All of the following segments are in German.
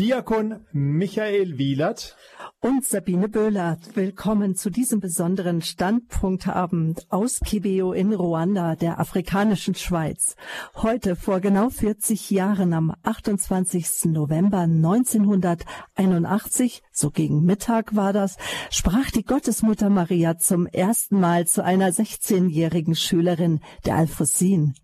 Diakon Michael Wielert und Sabine Böhlert. Willkommen zu diesem besonderen Standpunktabend aus Kibeo in Ruanda, der afrikanischen Schweiz. Heute vor genau 40 Jahren am 28. November 1981, so gegen Mittag war das, sprach die Gottesmutter Maria zum ersten Mal zu einer 16-jährigen Schülerin der Alphosin.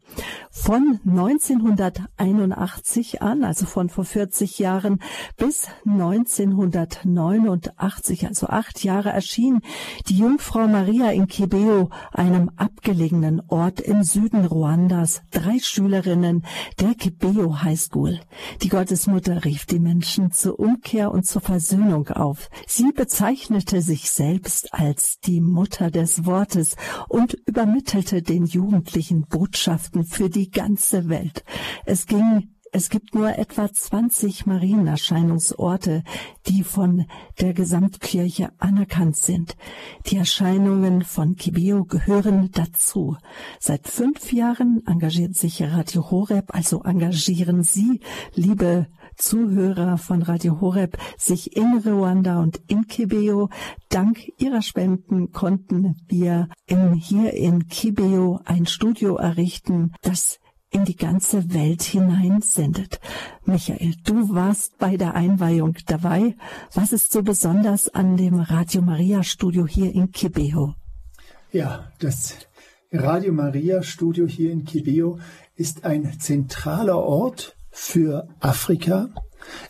Von 1981 an, also von vor 40 Jahren, bis 1989, also acht Jahre, erschien die Jungfrau Maria in Kibeo, einem abgelegenen Ort im Süden Ruandas, drei Schülerinnen der Kibeo High School. Die Gottesmutter rief die Menschen zur Umkehr und zur Versöhnung auf. Sie bezeichnete sich selbst als die Mutter des Wortes und übermittelte den Jugendlichen Botschaften für die ganze Welt. Es ging es gibt nur etwa 20 Marienerscheinungsorte, die von der Gesamtkirche anerkannt sind. Die Erscheinungen von Kibeo gehören dazu. Seit fünf Jahren engagiert sich Radio Horeb, also engagieren Sie, liebe Zuhörer von Radio Horeb, sich in Ruanda und in Kibeo. Dank Ihrer Spenden konnten wir in, hier in Kibeo ein Studio errichten, das in die ganze Welt hinein sendet. Michael, du warst bei der Einweihung dabei. Was ist so besonders an dem Radio Maria Studio hier in Kibeo? Ja, das Radio Maria Studio hier in Kibeo ist ein zentraler Ort für Afrika.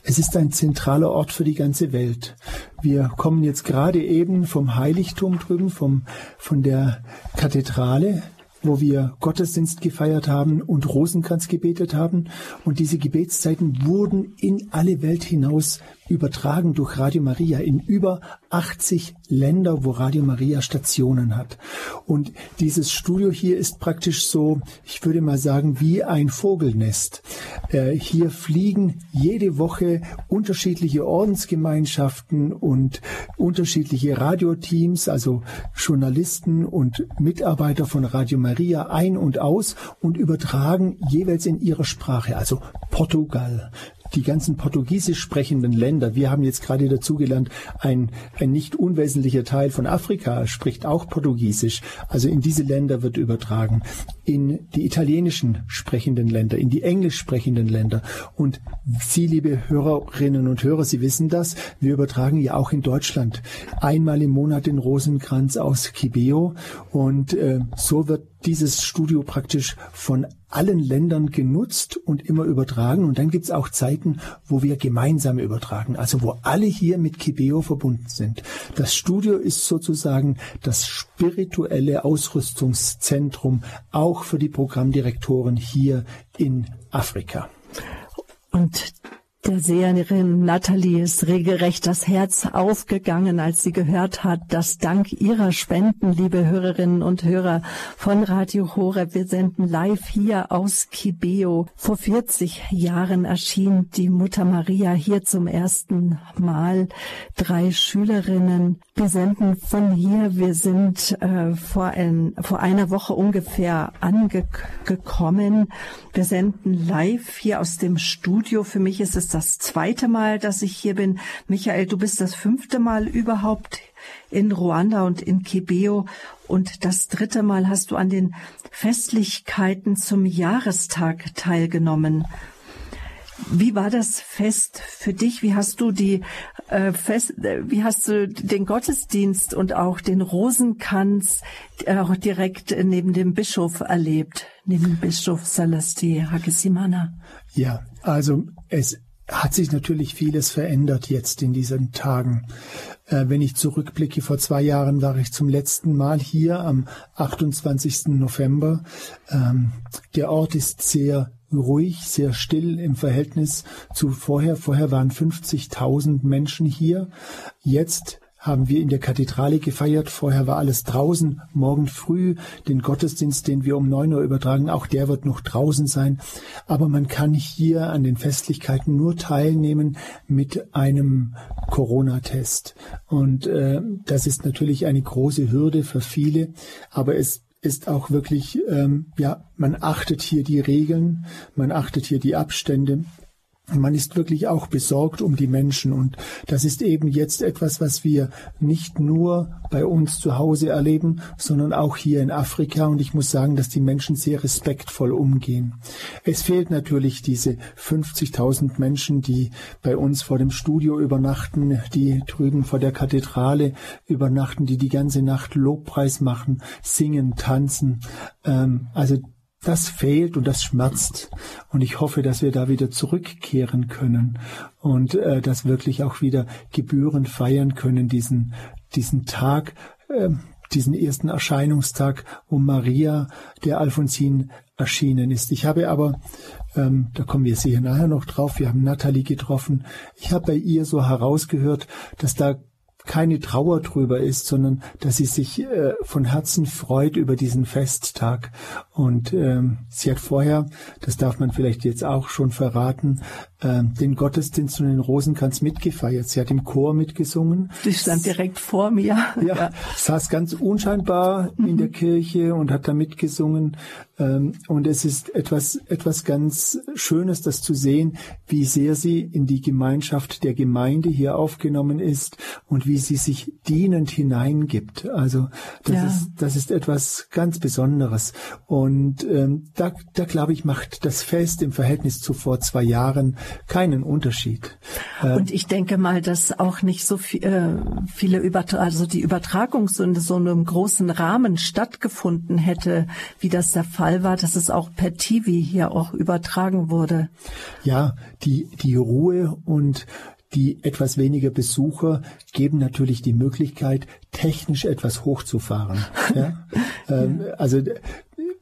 Es ist ein zentraler Ort für die ganze Welt. Wir kommen jetzt gerade eben vom Heiligtum drüben, vom, von der Kathedrale wo wir Gottesdienst gefeiert haben und Rosenkranz gebetet haben. Und diese Gebetszeiten wurden in alle Welt hinaus übertragen durch Radio Maria in über 80 Länder, wo Radio Maria Stationen hat. Und dieses Studio hier ist praktisch so, ich würde mal sagen, wie ein Vogelnest. Äh, hier fliegen jede Woche unterschiedliche Ordensgemeinschaften und unterschiedliche Radioteams, also Journalisten und Mitarbeiter von Radio Maria ein und aus und übertragen jeweils in ihrer Sprache, also Portugal, die ganzen portugiesisch sprechenden Länder, wir haben jetzt gerade dazugelernt, ein, ein nicht unwesentlicher Teil von Afrika spricht auch Portugiesisch. Also in diese Länder wird übertragen. In die italienischen sprechenden Länder, in die englisch sprechenden Länder. Und Sie, liebe Hörerinnen und Hörer, Sie wissen das, wir übertragen ja auch in Deutschland einmal im Monat den Rosenkranz aus Kibeo. Und äh, so wird dieses Studio praktisch von allen Ländern genutzt und immer übertragen. Und dann gibt's auch Zeiten, wo wir gemeinsam übertragen, also wo alle hier mit Kibeo verbunden sind. Das Studio ist sozusagen das spirituelle Ausrüstungszentrum auch für die Programmdirektoren hier in Afrika. Und der Seherin Natalie ist regelrecht das Herz aufgegangen, als sie gehört hat, dass dank ihrer Spenden, liebe Hörerinnen und Hörer von Radio Horeb, wir senden live hier aus Kibeo. Vor 40 Jahren erschien die Mutter Maria hier zum ersten Mal. Drei Schülerinnen. Wir senden von hier. Wir sind äh, vor, ein, vor einer Woche ungefähr angekommen. Wir senden live hier aus dem Studio. Für mich ist es das zweite Mal, dass ich hier bin. Michael, du bist das fünfte Mal überhaupt in Ruanda und in Kibeo und das dritte Mal hast du an den Festlichkeiten zum Jahrestag teilgenommen. Wie war das Fest für dich? Wie hast du die äh, Fest, äh, wie hast du den Gottesdienst und auch den Rosenkranz äh, auch direkt neben dem Bischof erlebt, neben Bischof Salasti Hagesimana? Ja, also es hat sich natürlich vieles verändert jetzt in diesen Tagen. Äh, wenn ich zurückblicke, vor zwei Jahren war ich zum letzten Mal hier am 28. November. Ähm, der Ort ist sehr ruhig, sehr still im Verhältnis zu vorher. Vorher waren 50.000 Menschen hier. Jetzt haben wir in der Kathedrale gefeiert. Vorher war alles draußen. Morgen früh den Gottesdienst, den wir um neun Uhr übertragen, auch der wird noch draußen sein. Aber man kann hier an den Festlichkeiten nur teilnehmen mit einem Corona-Test. Und äh, das ist natürlich eine große Hürde für viele. Aber es ist auch wirklich, ähm, ja, man achtet hier die Regeln, man achtet hier die Abstände. Man ist wirklich auch besorgt um die Menschen und das ist eben jetzt etwas, was wir nicht nur bei uns zu Hause erleben, sondern auch hier in Afrika und ich muss sagen, dass die Menschen sehr respektvoll umgehen. Es fehlt natürlich diese 50.000 Menschen, die bei uns vor dem Studio übernachten, die drüben vor der Kathedrale übernachten, die die ganze Nacht Lobpreis machen, singen, tanzen. Ähm, also das fehlt und das schmerzt. Und ich hoffe, dass wir da wieder zurückkehren können und äh, das wirklich auch wieder gebührend feiern können, diesen, diesen Tag, äh, diesen ersten Erscheinungstag, wo Maria der Alfonsin erschienen ist. Ich habe aber, ähm, da kommen wir sicher nachher noch drauf, wir haben Natalie getroffen, ich habe bei ihr so herausgehört, dass da keine Trauer drüber ist, sondern dass sie sich äh, von Herzen freut über diesen Festtag. Und ähm, sie hat vorher, das darf man vielleicht jetzt auch schon verraten, den Gottesdienst und den Rosenkranz mitgefeiert. Sie hat im Chor mitgesungen. Sie stand direkt vor mir. Ja, ja. saß ganz unscheinbar mhm. in der Kirche und hat da mitgesungen. Ähm, und es ist etwas, etwas ganz Schönes, das zu sehen, wie sehr sie in die Gemeinschaft der Gemeinde hier aufgenommen ist und wie sie sich dienend hineingibt. Also das ja. ist, das ist etwas ganz Besonderes. Und ähm, da, da glaube ich, macht das Fest im Verhältnis zu vor zwei Jahren keinen Unterschied. Äh, und ich denke mal, dass auch nicht so viel, äh, viele Übertra also die Übertragung so in so einem großen Rahmen stattgefunden hätte, wie das der Fall war, dass es auch per TV hier auch übertragen wurde. Ja, die, die Ruhe und die etwas weniger Besucher geben natürlich die Möglichkeit, technisch etwas hochzufahren. Ja? ähm, also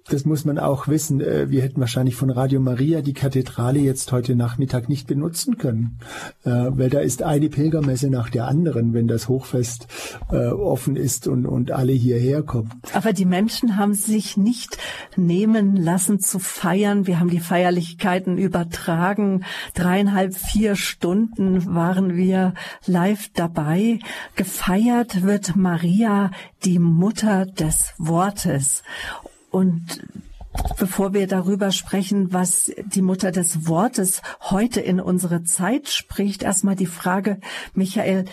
das muss man auch wissen. Äh, wir hätten wahrscheinlich von Radio Maria die Kathedrale jetzt heute Nachmittag nicht benutzen können, äh, weil da ist eine Pilgermesse nach der anderen, wenn das Hochfest äh, offen ist und, und alle hierher kommen. Aber die Menschen haben sich nicht nehmen lassen zu feiern. Wir haben die Feierlichkeiten übertragen. Dreieinhalb, vier Stunden waren wir live dabei. Gefeiert wird Maria, die Mutter des Wortes. Und bevor wir darüber sprechen, was die Mutter des Wortes heute in unsere Zeit spricht, erstmal die Frage, Michael,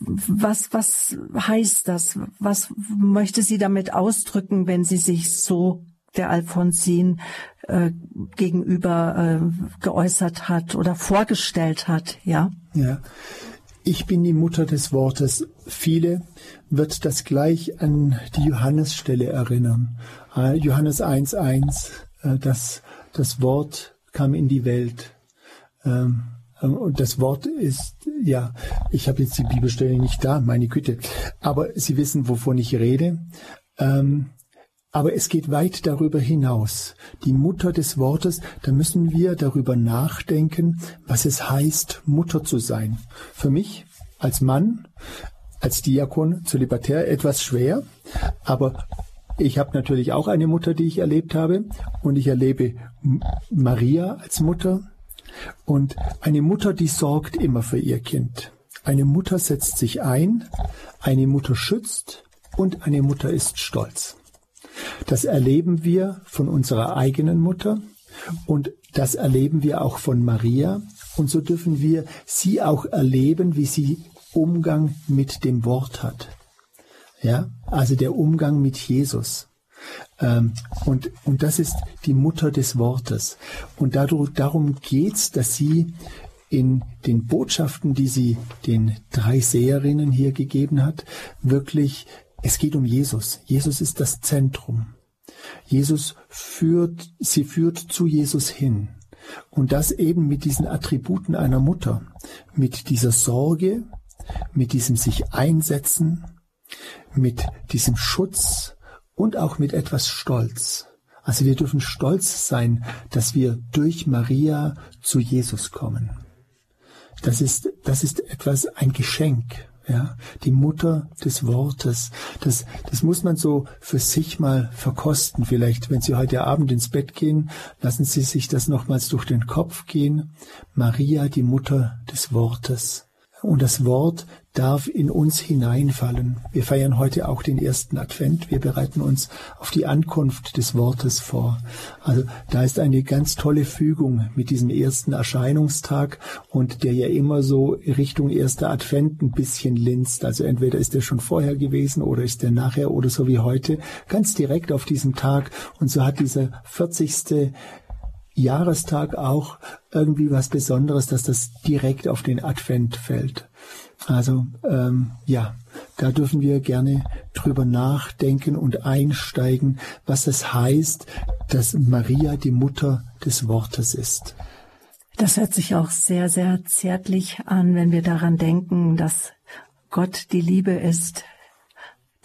was, was heißt das? Was möchte sie damit ausdrücken, wenn sie sich so der Alfonsin äh, gegenüber äh, geäußert hat oder vorgestellt hat, ja? Ja. Ich bin die Mutter des Wortes. Viele wird das gleich an die Johannesstelle erinnern. Äh, Johannes 1.1, äh, das, das Wort kam in die Welt. Ähm, äh, und das Wort ist, ja, ich habe jetzt die Bibelstelle nicht da, meine Güte, aber Sie wissen, wovon ich rede. Ähm, aber es geht weit darüber hinaus. Die Mutter des Wortes, da müssen wir darüber nachdenken, was es heißt, Mutter zu sein. Für mich als Mann, als Diakon, Zölibatär etwas schwer, aber ich habe natürlich auch eine Mutter, die ich erlebt habe und ich erlebe Maria als Mutter und eine Mutter, die sorgt immer für ihr Kind. Eine Mutter setzt sich ein, eine Mutter schützt und eine Mutter ist stolz. Das erleben wir von unserer eigenen Mutter und das erleben wir auch von Maria und so dürfen wir sie auch erleben, wie sie Umgang mit dem Wort hat. Ja, also der Umgang mit Jesus. Ähm, und, und das ist die Mutter des Wortes. Und dadurch, darum geht's, dass sie in den Botschaften, die sie den drei Seherinnen hier gegeben hat, wirklich, es geht um Jesus. Jesus ist das Zentrum. Jesus führt, sie führt zu Jesus hin. Und das eben mit diesen Attributen einer Mutter, mit dieser Sorge, mit diesem sich einsetzen, mit diesem Schutz und auch mit etwas Stolz. Also wir dürfen stolz sein, dass wir durch Maria zu Jesus kommen. Das ist, das ist etwas, ein Geschenk, ja, die Mutter des Wortes. Das, das muss man so für sich mal verkosten. Vielleicht, wenn Sie heute Abend ins Bett gehen, lassen Sie sich das nochmals durch den Kopf gehen. Maria, die Mutter des Wortes. Und das Wort darf in uns hineinfallen. Wir feiern heute auch den ersten Advent. Wir bereiten uns auf die Ankunft des Wortes vor. Also da ist eine ganz tolle Fügung mit diesem ersten Erscheinungstag und der ja immer so Richtung erster Advent ein bisschen linst. Also entweder ist der schon vorher gewesen oder ist der nachher oder so wie heute ganz direkt auf diesem Tag. Und so hat dieser 40. Jahrestag auch irgendwie was Besonderes, dass das direkt auf den Advent fällt. Also ähm, ja, da dürfen wir gerne drüber nachdenken und einsteigen, was es heißt, dass Maria die Mutter des Wortes ist. Das hört sich auch sehr, sehr zärtlich an, wenn wir daran denken, dass Gott die Liebe ist,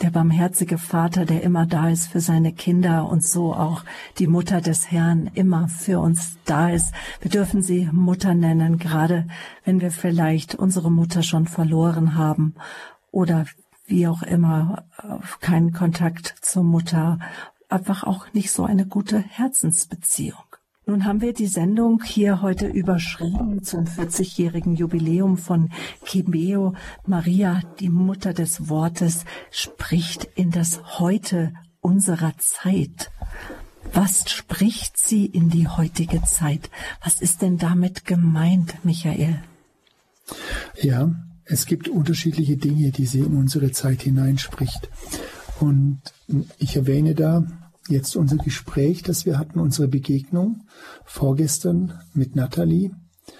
der barmherzige Vater, der immer da ist für seine Kinder und so auch die Mutter des Herrn immer für uns da ist. Wir dürfen sie Mutter nennen, gerade wenn wir vielleicht unsere Mutter schon verloren haben oder wie auch immer keinen Kontakt zur Mutter, einfach auch nicht so eine gute Herzensbeziehung. Nun haben wir die Sendung hier heute überschrieben zum 40-jährigen Jubiläum von Kibeo. Maria, die Mutter des Wortes, spricht in das Heute unserer Zeit. Was spricht sie in die heutige Zeit? Was ist denn damit gemeint, Michael? Ja, es gibt unterschiedliche Dinge, die sie in unsere Zeit hineinspricht. Und ich erwähne da jetzt unser Gespräch, das wir hatten, unsere Begegnung vorgestern mit Nathalie.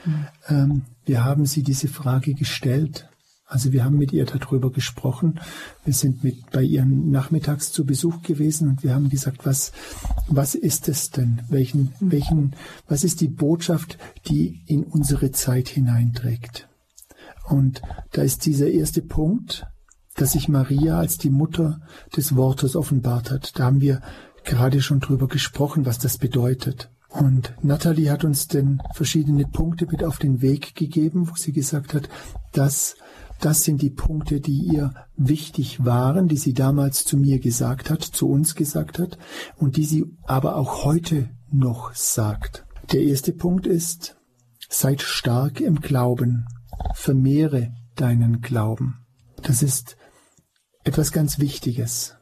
Mhm. Ähm, wir haben sie diese Frage gestellt. Also wir haben mit ihr darüber gesprochen. Wir sind mit bei ihr nachmittags zu Besuch gewesen und wir haben gesagt, was, was ist es denn? Welchen, mhm. welchen, was ist die Botschaft, die in unsere Zeit hineinträgt? Und da ist dieser erste Punkt, dass sich Maria als die Mutter des Wortes offenbart hat. Da haben wir gerade schon drüber gesprochen, was das bedeutet. Und Natalie hat uns denn verschiedene Punkte mit auf den Weg gegeben, wo sie gesagt hat, dass das sind die Punkte, die ihr wichtig waren, die sie damals zu mir gesagt hat, zu uns gesagt hat und die sie aber auch heute noch sagt. Der erste Punkt ist, seid stark im Glauben, vermehre deinen Glauben. Das ist etwas ganz Wichtiges.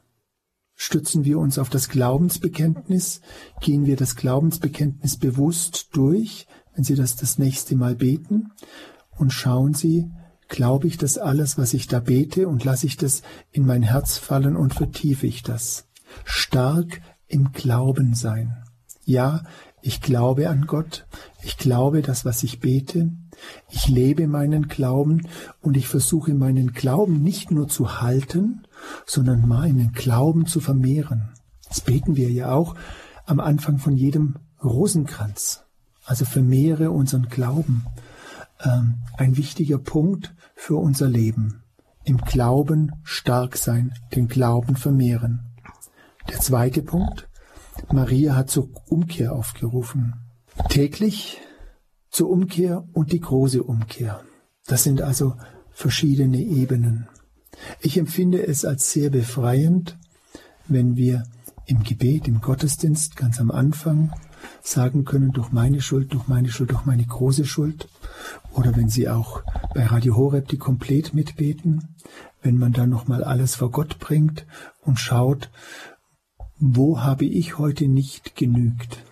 Stützen wir uns auf das Glaubensbekenntnis? Gehen wir das Glaubensbekenntnis bewusst durch, wenn Sie das das nächste Mal beten? Und schauen Sie, glaube ich das alles, was ich da bete, und lasse ich das in mein Herz fallen und vertiefe ich das? Stark im Glauben sein. Ja, ich glaube an Gott, ich glaube das, was ich bete, ich lebe meinen Glauben und ich versuche meinen Glauben nicht nur zu halten, sondern meinen Glauben zu vermehren. Das beten wir ja auch am Anfang von jedem Rosenkranz. Also vermehre unseren Glauben. Ähm, ein wichtiger Punkt für unser Leben. Im Glauben stark sein, den Glauben vermehren. Der zweite Punkt. Maria hat zur Umkehr aufgerufen. Täglich zur Umkehr und die große Umkehr. Das sind also verschiedene Ebenen. Ich empfinde es als sehr befreiend, wenn wir im Gebet, im Gottesdienst ganz am Anfang sagen können, durch meine Schuld, durch meine Schuld, durch meine große Schuld. Oder wenn Sie auch bei Radio Horeb die komplett mitbeten, wenn man dann nochmal alles vor Gott bringt und schaut, wo habe ich heute nicht genügt?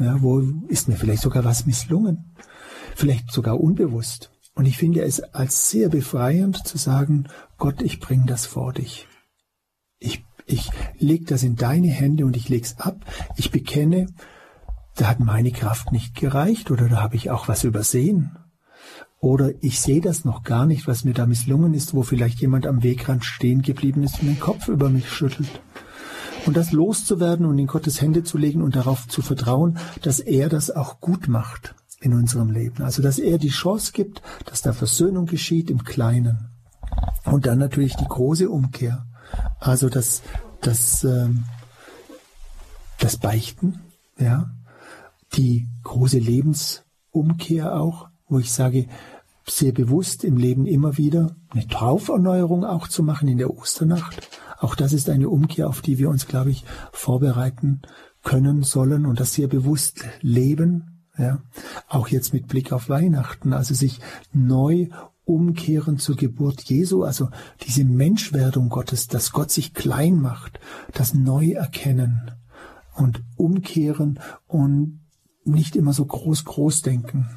Ja, wo ist mir vielleicht sogar was misslungen? Vielleicht sogar unbewusst. Und ich finde es als sehr befreiend zu sagen, Gott, ich bringe das vor dich. Ich, ich leg das in deine Hände und ich leg's ab. Ich bekenne, da hat meine Kraft nicht gereicht oder da habe ich auch was übersehen. Oder ich sehe das noch gar nicht, was mir da misslungen ist, wo vielleicht jemand am Wegrand stehen geblieben ist und den Kopf über mich schüttelt. Und das loszuwerden und in Gottes Hände zu legen und darauf zu vertrauen, dass er das auch gut macht in unserem Leben. Also dass er die Chance gibt, dass da Versöhnung geschieht im Kleinen. Und dann natürlich die große Umkehr. Also das, das, ähm, das Beichten, ja, die große Lebensumkehr auch, wo ich sage, sehr bewusst im Leben immer wieder eine Tauferneuerung auch zu machen in der Osternacht. Auch das ist eine Umkehr, auf die wir uns, glaube ich, vorbereiten können sollen und das sehr bewusst leben. Ja, auch jetzt mit Blick auf Weihnachten, also sich neu umkehren zur Geburt Jesu, also diese Menschwerdung Gottes, dass Gott sich klein macht, das neu erkennen und umkehren und nicht immer so groß, groß denken.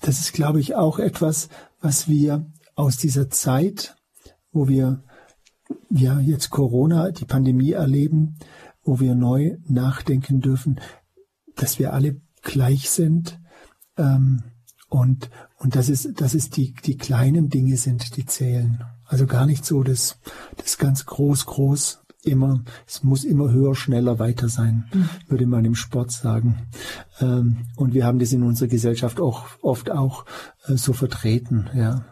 Das ist, glaube ich, auch etwas, was wir aus dieser Zeit, wo wir ja jetzt Corona, die Pandemie erleben, wo wir neu nachdenken dürfen, dass wir alle gleich sind ähm, und und dass es dass es die die kleinen Dinge sind, die zählen. Also gar nicht so das das ganz groß groß immer, es muss immer höher, schneller, weiter sein, mhm. würde man im Sport sagen. Ähm, und wir haben das in unserer Gesellschaft auch oft auch äh, so vertreten, ja.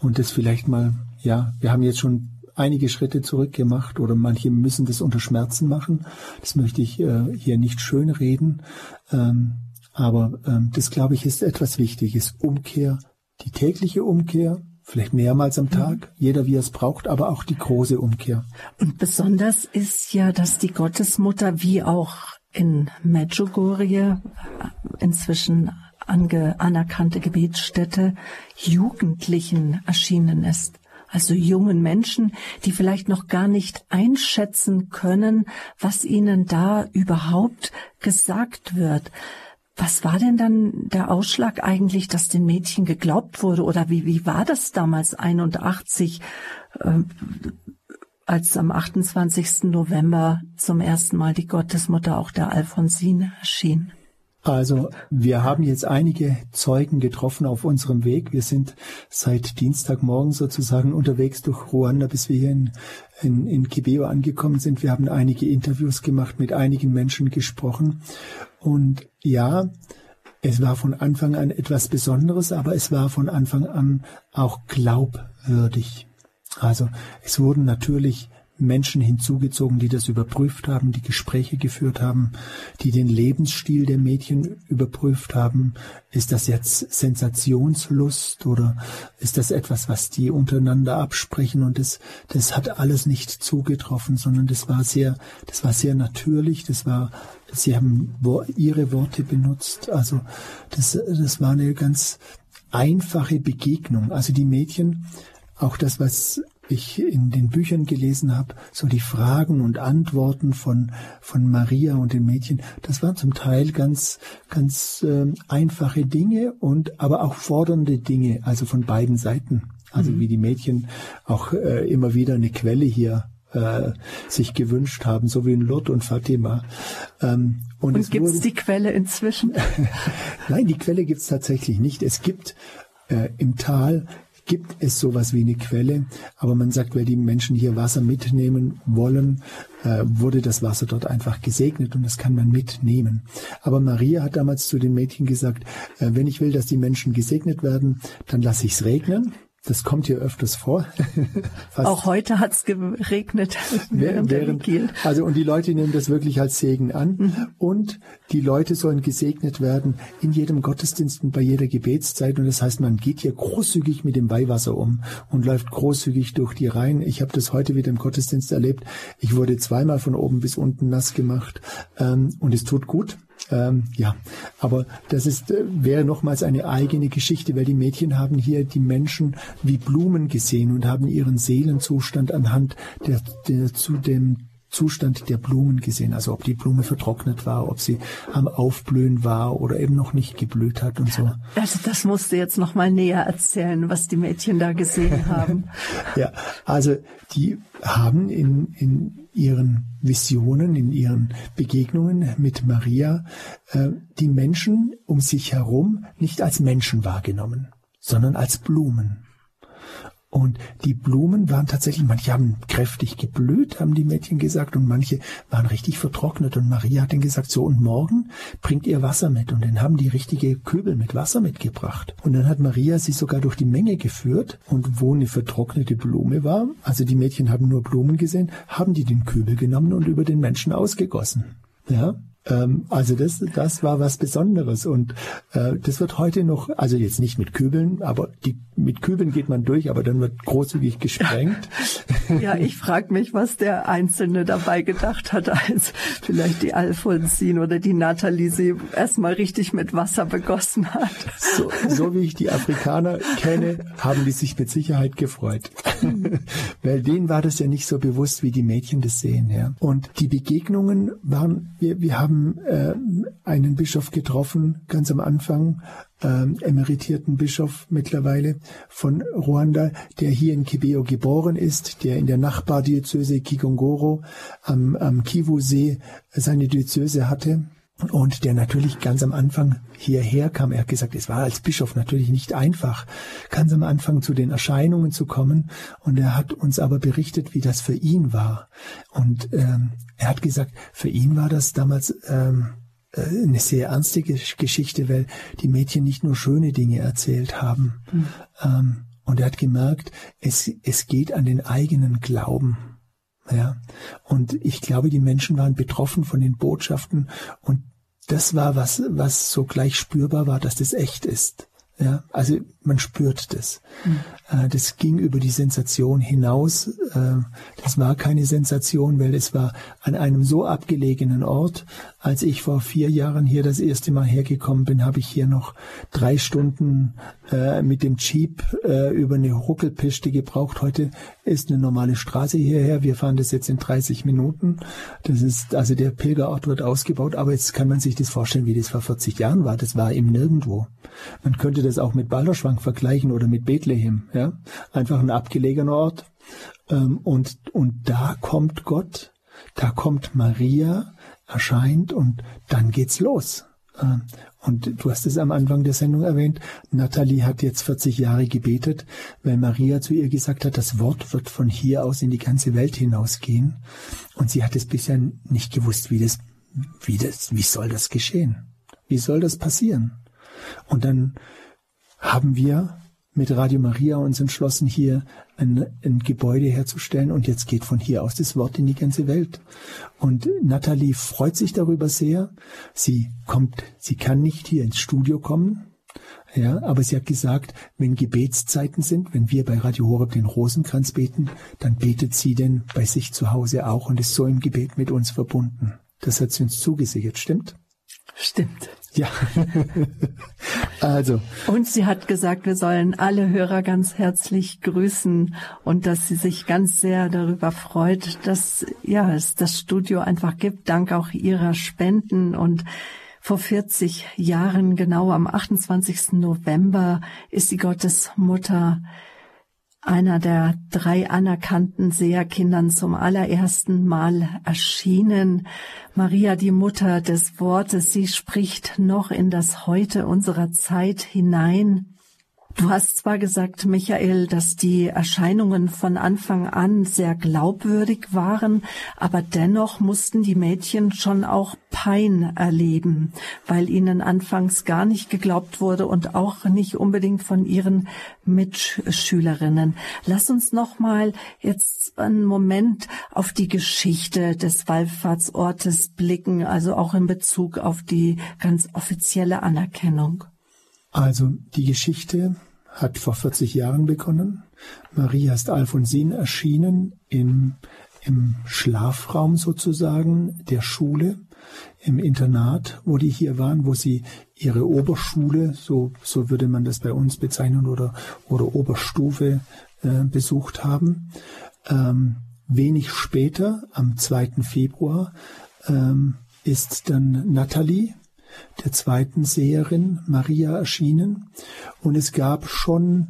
Und das vielleicht mal, ja, wir haben jetzt schon einige Schritte zurückgemacht oder manche müssen das unter Schmerzen machen. Das möchte ich äh, hier nicht schönreden. Ähm, aber ähm, das, glaube ich, ist etwas Wichtiges. Umkehr, die tägliche Umkehr, vielleicht mehrmals am Tag, mhm. jeder wie er es braucht, aber auch die große Umkehr. Und besonders ist ja, dass die Gottesmutter wie auch in Medjugorje inzwischen ange, anerkannte Gebetsstätte Jugendlichen erschienen ist. Also jungen Menschen, die vielleicht noch gar nicht einschätzen können, was ihnen da überhaupt gesagt wird. Was war denn dann der Ausschlag eigentlich, dass den Mädchen geglaubt wurde? Oder wie, wie war das damals 81, äh, als am 28. November zum ersten Mal die Gottesmutter auch der Alphonsine erschien? Also wir haben jetzt einige Zeugen getroffen auf unserem Weg. Wir sind seit Dienstagmorgen sozusagen unterwegs durch Ruanda, bis wir hier in, in, in Kibeo angekommen sind. Wir haben einige Interviews gemacht, mit einigen Menschen gesprochen. Und ja, es war von Anfang an etwas Besonderes, aber es war von Anfang an auch glaubwürdig. Also es wurden natürlich Menschen hinzugezogen, die das überprüft haben, die Gespräche geführt haben, die den Lebensstil der Mädchen überprüft haben. Ist das jetzt Sensationslust oder ist das etwas, was die untereinander absprechen? Und das, das hat alles nicht zugetroffen, sondern das war sehr, das war sehr natürlich. Das war, sie haben ihre Worte benutzt. Also das, das war eine ganz einfache Begegnung. Also die Mädchen, auch das, was ich in den Büchern gelesen habe, so die Fragen und Antworten von, von Maria und den Mädchen, das waren zum Teil ganz, ganz äh, einfache Dinge und aber auch fordernde Dinge, also von beiden Seiten. Also mhm. wie die Mädchen auch äh, immer wieder eine Quelle hier äh, sich gewünscht haben, so wie in Lourdes und Fatima. Ähm, und und gibt es die Quelle inzwischen? Nein, die Quelle gibt es tatsächlich nicht. Es gibt äh, im Tal gibt es sowas wie eine Quelle, aber man sagt, wer die Menschen hier Wasser mitnehmen wollen, äh, wurde das Wasser dort einfach gesegnet und das kann man mitnehmen. Aber Maria hat damals zu den Mädchen gesagt, äh, wenn ich will, dass die Menschen gesegnet werden, dann lasse ich es regnen das kommt hier öfters vor. Auch heute hat es geregnet während, während der Also und die Leute nehmen das wirklich als Segen an. Mhm. Und die Leute sollen gesegnet werden in jedem Gottesdienst und bei jeder Gebetszeit. Und das heißt, man geht hier großzügig mit dem Weihwasser um und läuft großzügig durch die Reihen. Ich habe das heute wieder im Gottesdienst erlebt. Ich wurde zweimal von oben bis unten nass gemacht. Ähm, und es tut gut. Ähm, ja, aber das ist, äh, wäre nochmals eine eigene Geschichte, weil die Mädchen haben hier die Menschen wie Blumen gesehen und haben ihren Seelenzustand anhand der, der zu dem Zustand der Blumen gesehen, also ob die Blume vertrocknet war, ob sie am Aufblühen war oder eben noch nicht geblüht hat und so. Also das musst du jetzt noch mal näher erzählen, was die Mädchen da gesehen haben. ja, also die haben in, in ihren Visionen, in ihren Begegnungen mit Maria äh, die Menschen um sich herum nicht als Menschen wahrgenommen, sondern als Blumen. Und die Blumen waren tatsächlich, manche haben kräftig geblüht, haben die Mädchen gesagt, und manche waren richtig vertrocknet. Und Maria hat dann gesagt, so, und morgen bringt ihr Wasser mit. Und dann haben die richtige Kübel mit Wasser mitgebracht. Und dann hat Maria sie sogar durch die Menge geführt. Und wo eine vertrocknete Blume war, also die Mädchen haben nur Blumen gesehen, haben die den Kübel genommen und über den Menschen ausgegossen. Ja, Ähm, also das, das war was Besonderes und äh, das wird heute noch, also jetzt nicht mit Kübeln, aber die, mit Kübeln geht man durch, aber dann wird großzügig gesprengt. Ja, ich frage mich, was der Einzelne dabei gedacht hat, als vielleicht die Alfonsin oder die Nathalie sie erstmal richtig mit Wasser begossen hat. So, so wie ich die Afrikaner kenne, haben die sich mit Sicherheit gefreut. Weil denen war das ja nicht so bewusst, wie die Mädchen das sehen. Ja. Und die Begegnungen waren, wir, wir haben äh, einen Bischof getroffen, ganz am Anfang, ähm, emeritierten Bischof mittlerweile von Ruanda, der hier in Kibeo geboren ist, der in der Nachbardiözese Kigongoro am, am Kivu-See seine Diözese hatte und der natürlich ganz am Anfang hierher kam. Er hat gesagt, es war als Bischof natürlich nicht einfach, ganz am Anfang zu den Erscheinungen zu kommen. Und er hat uns aber berichtet, wie das für ihn war. Und ähm, er hat gesagt, für ihn war das damals ähm, äh, eine sehr ernste Geschichte, weil die Mädchen nicht nur schöne Dinge erzählt haben. Mhm. Ähm, und er hat gemerkt, es, es geht an den eigenen Glauben. Ja, und ich glaube, die Menschen waren betroffen von den Botschaften und das war was, was so gleich spürbar war, dass das echt ist. Ja, also man spürt das. Mhm. Das ging über die Sensation hinaus. Äh, das war keine Sensation, weil es war an einem so abgelegenen Ort. Als ich vor vier Jahren hier das erste Mal hergekommen bin, habe ich hier noch drei Stunden äh, mit dem Jeep über eine Ruckelpiste gebraucht. Heute ist eine normale Straße hierher. Wir fahren das jetzt in 30 Minuten. Das ist, also der Pilgerort wird ausgebaut, aber jetzt kann man sich das vorstellen, wie das vor 40 Jahren war. Das war eben nirgendwo. Man könnte das auch mit Balderschwang vergleichen oder mit Bethlehem, ja. Einfach ein abgelegener Ort. Ähm, und, und da kommt Gott, da kommt Maria, erscheint und dann geht's los. Ähm, und du hast es am Anfang der Sendung erwähnt, Natalie hat jetzt 40 Jahre gebetet, weil Maria zu ihr gesagt hat, das Wort wird von hier aus in die ganze Welt hinausgehen. Und sie hat es bisher nicht gewusst, wie das, wie das, wie soll das geschehen? Wie soll das passieren? Und dann haben wir mit Radio Maria uns entschlossen, hier ein, ein, Gebäude herzustellen und jetzt geht von hier aus das Wort in die ganze Welt. Und Natalie freut sich darüber sehr. Sie kommt, sie kann nicht hier ins Studio kommen. Ja, aber sie hat gesagt, wenn Gebetszeiten sind, wenn wir bei Radio Horeb den Rosenkranz beten, dann betet sie denn bei sich zu Hause auch und ist so im Gebet mit uns verbunden. Das hat sie uns zugesichert, stimmt? Stimmt. Ja. also. Und sie hat gesagt, wir sollen alle Hörer ganz herzlich grüßen und dass sie sich ganz sehr darüber freut, dass ja, es das Studio einfach gibt, dank auch ihrer Spenden und vor 40 Jahren, genau am 28. November, ist die Gottesmutter einer der drei anerkannten Seherkindern zum allerersten Mal erschienen. Maria, die Mutter des Wortes, sie spricht noch in das Heute unserer Zeit hinein. Du hast zwar gesagt, Michael, dass die Erscheinungen von Anfang an sehr glaubwürdig waren, aber dennoch mussten die Mädchen schon auch Pein erleben, weil ihnen anfangs gar nicht geglaubt wurde und auch nicht unbedingt von ihren Mitschülerinnen. Lass uns noch mal jetzt einen Moment auf die Geschichte des Wallfahrtsortes blicken, also auch in Bezug auf die ganz offizielle Anerkennung. Also die Geschichte hat vor 40 Jahren begonnen. Maria ist Alfonsin erschienen im, im Schlafraum sozusagen der Schule, im Internat, wo die hier waren, wo sie ihre Oberschule, so, so würde man das bei uns bezeichnen, oder, oder Oberstufe äh, besucht haben. Ähm, wenig später, am 2. Februar, ähm, ist dann Natalie, der zweiten Seherin Maria erschienen. Und es gab schon,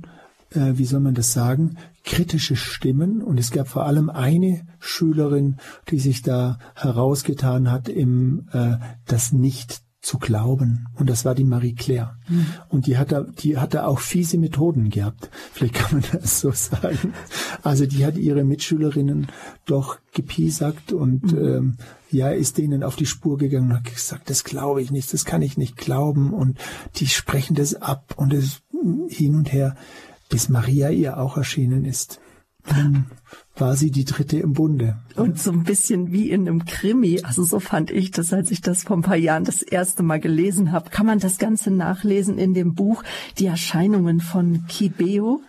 äh, wie soll man das sagen, kritische Stimmen. Und es gab vor allem eine Schülerin, die sich da herausgetan hat, im äh, das nicht zu glauben. Und das war die Marie Claire. Mhm. Und die hat da, die hat da auch fiese Methoden gehabt. Vielleicht kann man das so sagen. Also die hat ihre Mitschülerinnen doch gepiesackt und mhm. ähm, ja, ist denen auf die Spur gegangen und hat gesagt, das glaube ich nicht, das kann ich nicht glauben. Und die sprechen das ab und es hin und her, bis Maria ihr auch erschienen ist. Dann war sie die dritte im Bunde. Und so ein bisschen wie in einem Krimi. Also so fand ich das, als ich das vor ein paar Jahren das erste Mal gelesen habe. Kann man das Ganze nachlesen in dem Buch Die Erscheinungen von Kibeo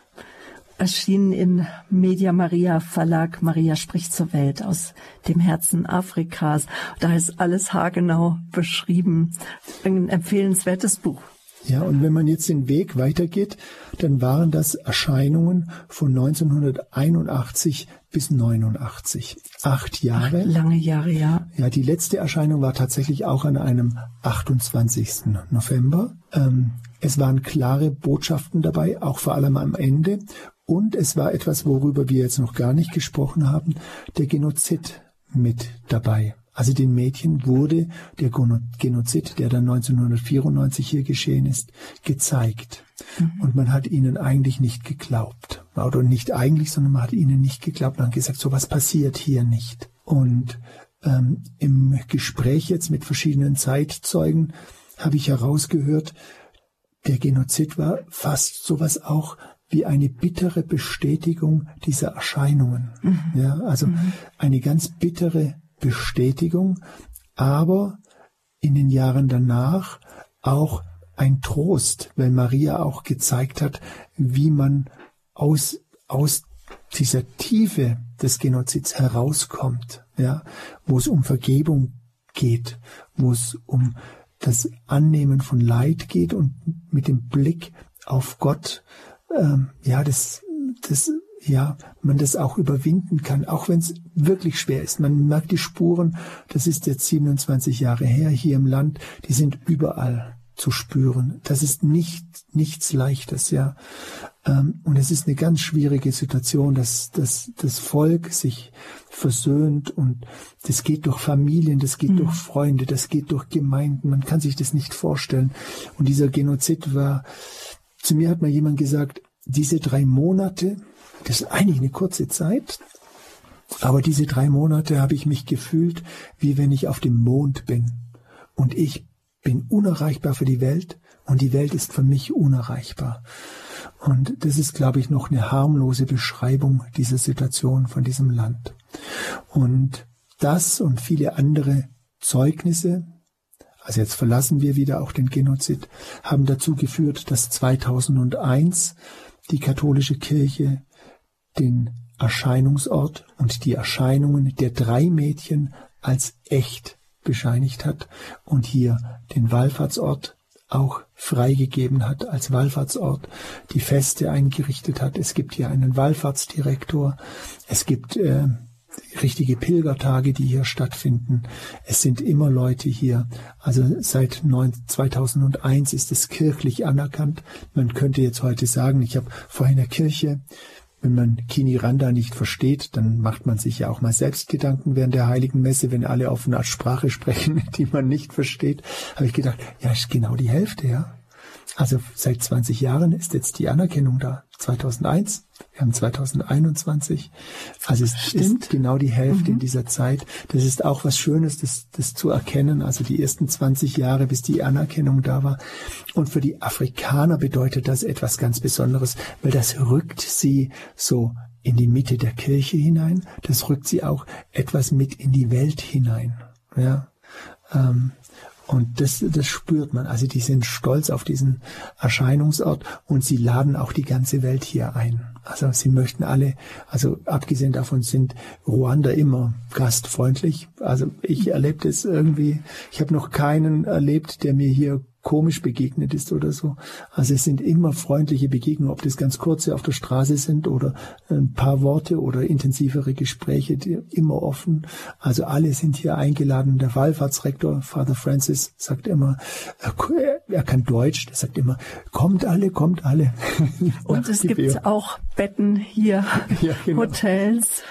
erschienen in Media Maria Verlag. Maria spricht zur Welt aus dem Herzen Afrikas. Da ist alles haargenau beschrieben. Ein empfehlenswertes Buch. Ja, und wenn man jetzt den Weg weitergeht, dann waren das Erscheinungen von 1981 bis 89. Acht Jahre. Ach, lange Jahre, ja. Ja, die letzte Erscheinung war tatsächlich auch an einem 28. November. Ähm, es waren klare Botschaften dabei, auch vor allem am Ende. Und es war etwas, worüber wir jetzt noch gar nicht gesprochen haben, der Genozid mit dabei. Also den Mädchen wurde der Genozid, der dann 1994 hier geschehen ist, gezeigt. Mhm. Und man hat ihnen eigentlich nicht geglaubt. Oder nicht eigentlich, sondern man hat ihnen nicht geglaubt. Man hat gesagt, so was passiert hier nicht. Und ähm, im Gespräch jetzt mit verschiedenen Zeitzeugen habe ich herausgehört, der Genozid war fast sowas auch wie eine bittere Bestätigung dieser Erscheinungen. Mhm. Ja, also mhm. eine ganz bittere Bestätigung, aber in den Jahren danach auch ein Trost, weil Maria auch gezeigt hat, wie man aus, aus dieser Tiefe des Genozids herauskommt, ja, wo es um Vergebung geht, wo es um das Annehmen von Leid geht und mit dem Blick auf Gott, ähm, ja, das, das ja, man das auch überwinden kann, auch wenn es wirklich schwer ist. Man merkt die Spuren, das ist jetzt 27 Jahre her hier im Land, die sind überall zu spüren. Das ist nicht, nichts Leichtes, ja. Ähm, und es ist eine ganz schwierige Situation, dass, dass das Volk sich versöhnt und das geht durch Familien, das geht mhm. durch Freunde, das geht durch Gemeinden. Man kann sich das nicht vorstellen. Und dieser Genozid war, zu mir hat mal jemand gesagt, diese drei Monate, das ist eigentlich eine kurze Zeit, aber diese drei Monate habe ich mich gefühlt, wie wenn ich auf dem Mond bin. Und ich bin unerreichbar für die Welt und die Welt ist für mich unerreichbar. Und das ist, glaube ich, noch eine harmlose Beschreibung dieser Situation von diesem Land. Und das und viele andere Zeugnisse, also jetzt verlassen wir wieder auch den Genozid, haben dazu geführt, dass 2001 die katholische Kirche den Erscheinungsort und die Erscheinungen der drei Mädchen als echt bescheinigt hat und hier den Wallfahrtsort auch freigegeben hat als Wallfahrtsort, die Feste eingerichtet hat. Es gibt hier einen Wallfahrtsdirektor, es gibt äh, richtige Pilgertage, die hier stattfinden. Es sind immer Leute hier. Also seit 2001 ist es kirchlich anerkannt. Man könnte jetzt heute sagen, ich habe vor einer Kirche wenn man Kini Randa nicht versteht, dann macht man sich ja auch mal selbst Gedanken während der Heiligen Messe, wenn alle auf einer Sprache sprechen, die man nicht versteht. Habe ich gedacht, ja, ist genau die Hälfte, ja. Also seit 20 Jahren ist jetzt die Anerkennung da. 2001, wir haben 2021. Also es Stimmt. ist genau die Hälfte mhm. in dieser Zeit. Das ist auch was Schönes, das, das zu erkennen. Also die ersten 20 Jahre, bis die Anerkennung da war. Und für die Afrikaner bedeutet das etwas ganz Besonderes, weil das rückt sie so in die Mitte der Kirche hinein. Das rückt sie auch etwas mit in die Welt hinein. Ja. Ähm, und das, das spürt man. Also die sind stolz auf diesen Erscheinungsort und sie laden auch die ganze Welt hier ein. Also sie möchten alle, also abgesehen davon sind Ruanda immer gastfreundlich. Also ich erlebe das irgendwie, ich habe noch keinen erlebt, der mir hier komisch begegnet ist oder so. Also es sind immer freundliche Begegnungen, ob das ganz kurze auf der Straße sind oder ein paar Worte oder intensivere Gespräche, die immer offen. Also alle sind hier eingeladen. Der Wallfahrtsrektor, Father Francis, sagt immer, er kann Deutsch, der sagt immer, kommt alle, kommt alle. Und es gibt auch Betten hier, ja, genau. Hotels,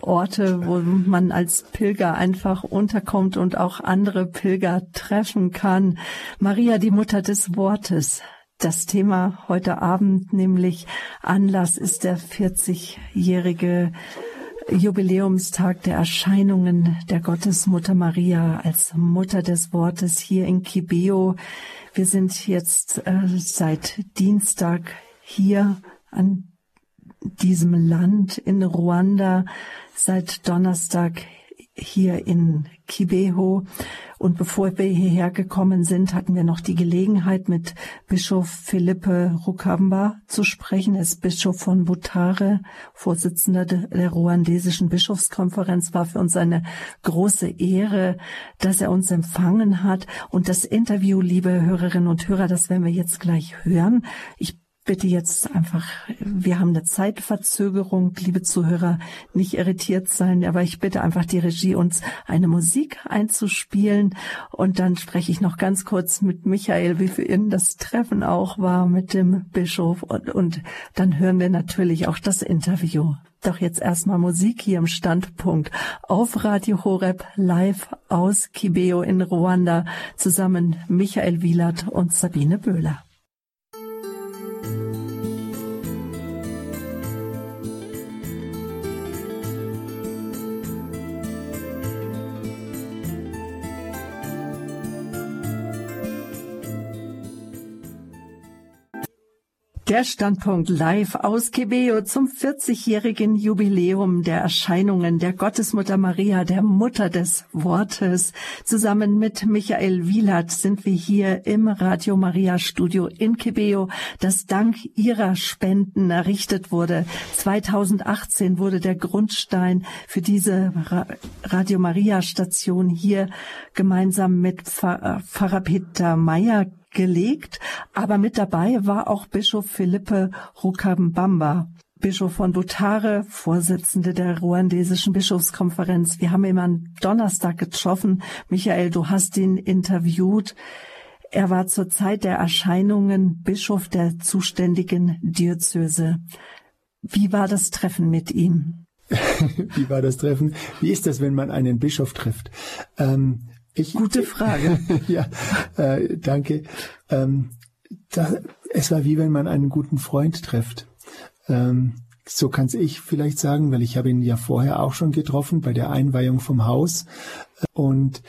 Orte, wo man als Pilger einfach unterkommt und auch andere Pilger treffen kann. Maria, die Mutter des Wortes. Das Thema heute Abend, nämlich Anlass ist der 40-jährige Jubiläumstag der Erscheinungen der Gottesmutter Maria als Mutter des Wortes hier in Kibeo. Wir sind jetzt äh, seit Dienstag hier an diesem Land in Ruanda seit Donnerstag hier in Kibeho. Und bevor wir hierher gekommen sind, hatten wir noch die Gelegenheit, mit Bischof Philippe Rukamba zu sprechen. Er ist Bischof von Butare, Vorsitzender der ruandesischen Bischofskonferenz. War für uns eine große Ehre, dass er uns empfangen hat. Und das Interview, liebe Hörerinnen und Hörer, das werden wir jetzt gleich hören. Ich bitte jetzt einfach, wir haben eine Zeitverzögerung, liebe Zuhörer, nicht irritiert sein, aber ich bitte einfach die Regie, uns eine Musik einzuspielen und dann spreche ich noch ganz kurz mit Michael, wie für ihn das Treffen auch war mit dem Bischof und, und dann hören wir natürlich auch das Interview. Doch jetzt erstmal Musik hier im Standpunkt auf Radio Horeb live aus Kibeo in Ruanda zusammen Michael Wielert und Sabine Böhler. Der Standpunkt live aus Kebeo zum 40-jährigen Jubiläum der Erscheinungen der Gottesmutter Maria, der Mutter des Wortes. Zusammen mit Michael Wielert sind wir hier im Radio Maria Studio in Kebeo, das dank ihrer Spenden errichtet wurde. 2018 wurde der Grundstein für diese Radio Maria Station hier gemeinsam mit Pfarrer Peter Meyer gelegt, aber mit dabei war auch Bischof Philippe Rukambamba. Bischof von Butare, Vorsitzende der ruandesischen Bischofskonferenz. Wir haben ihn am Donnerstag getroffen. Michael, du hast ihn interviewt. Er war zur Zeit der Erscheinungen Bischof der zuständigen Diözese. Wie war das Treffen mit ihm? Wie war das Treffen? Wie ist das, wenn man einen Bischof trifft? Ähm, ich, Gute Frage. ja, äh, danke. Ähm, da, es war wie wenn man einen guten Freund trifft. Ähm, so kann's ich vielleicht sagen, weil ich habe ihn ja vorher auch schon getroffen bei der Einweihung vom Haus. Und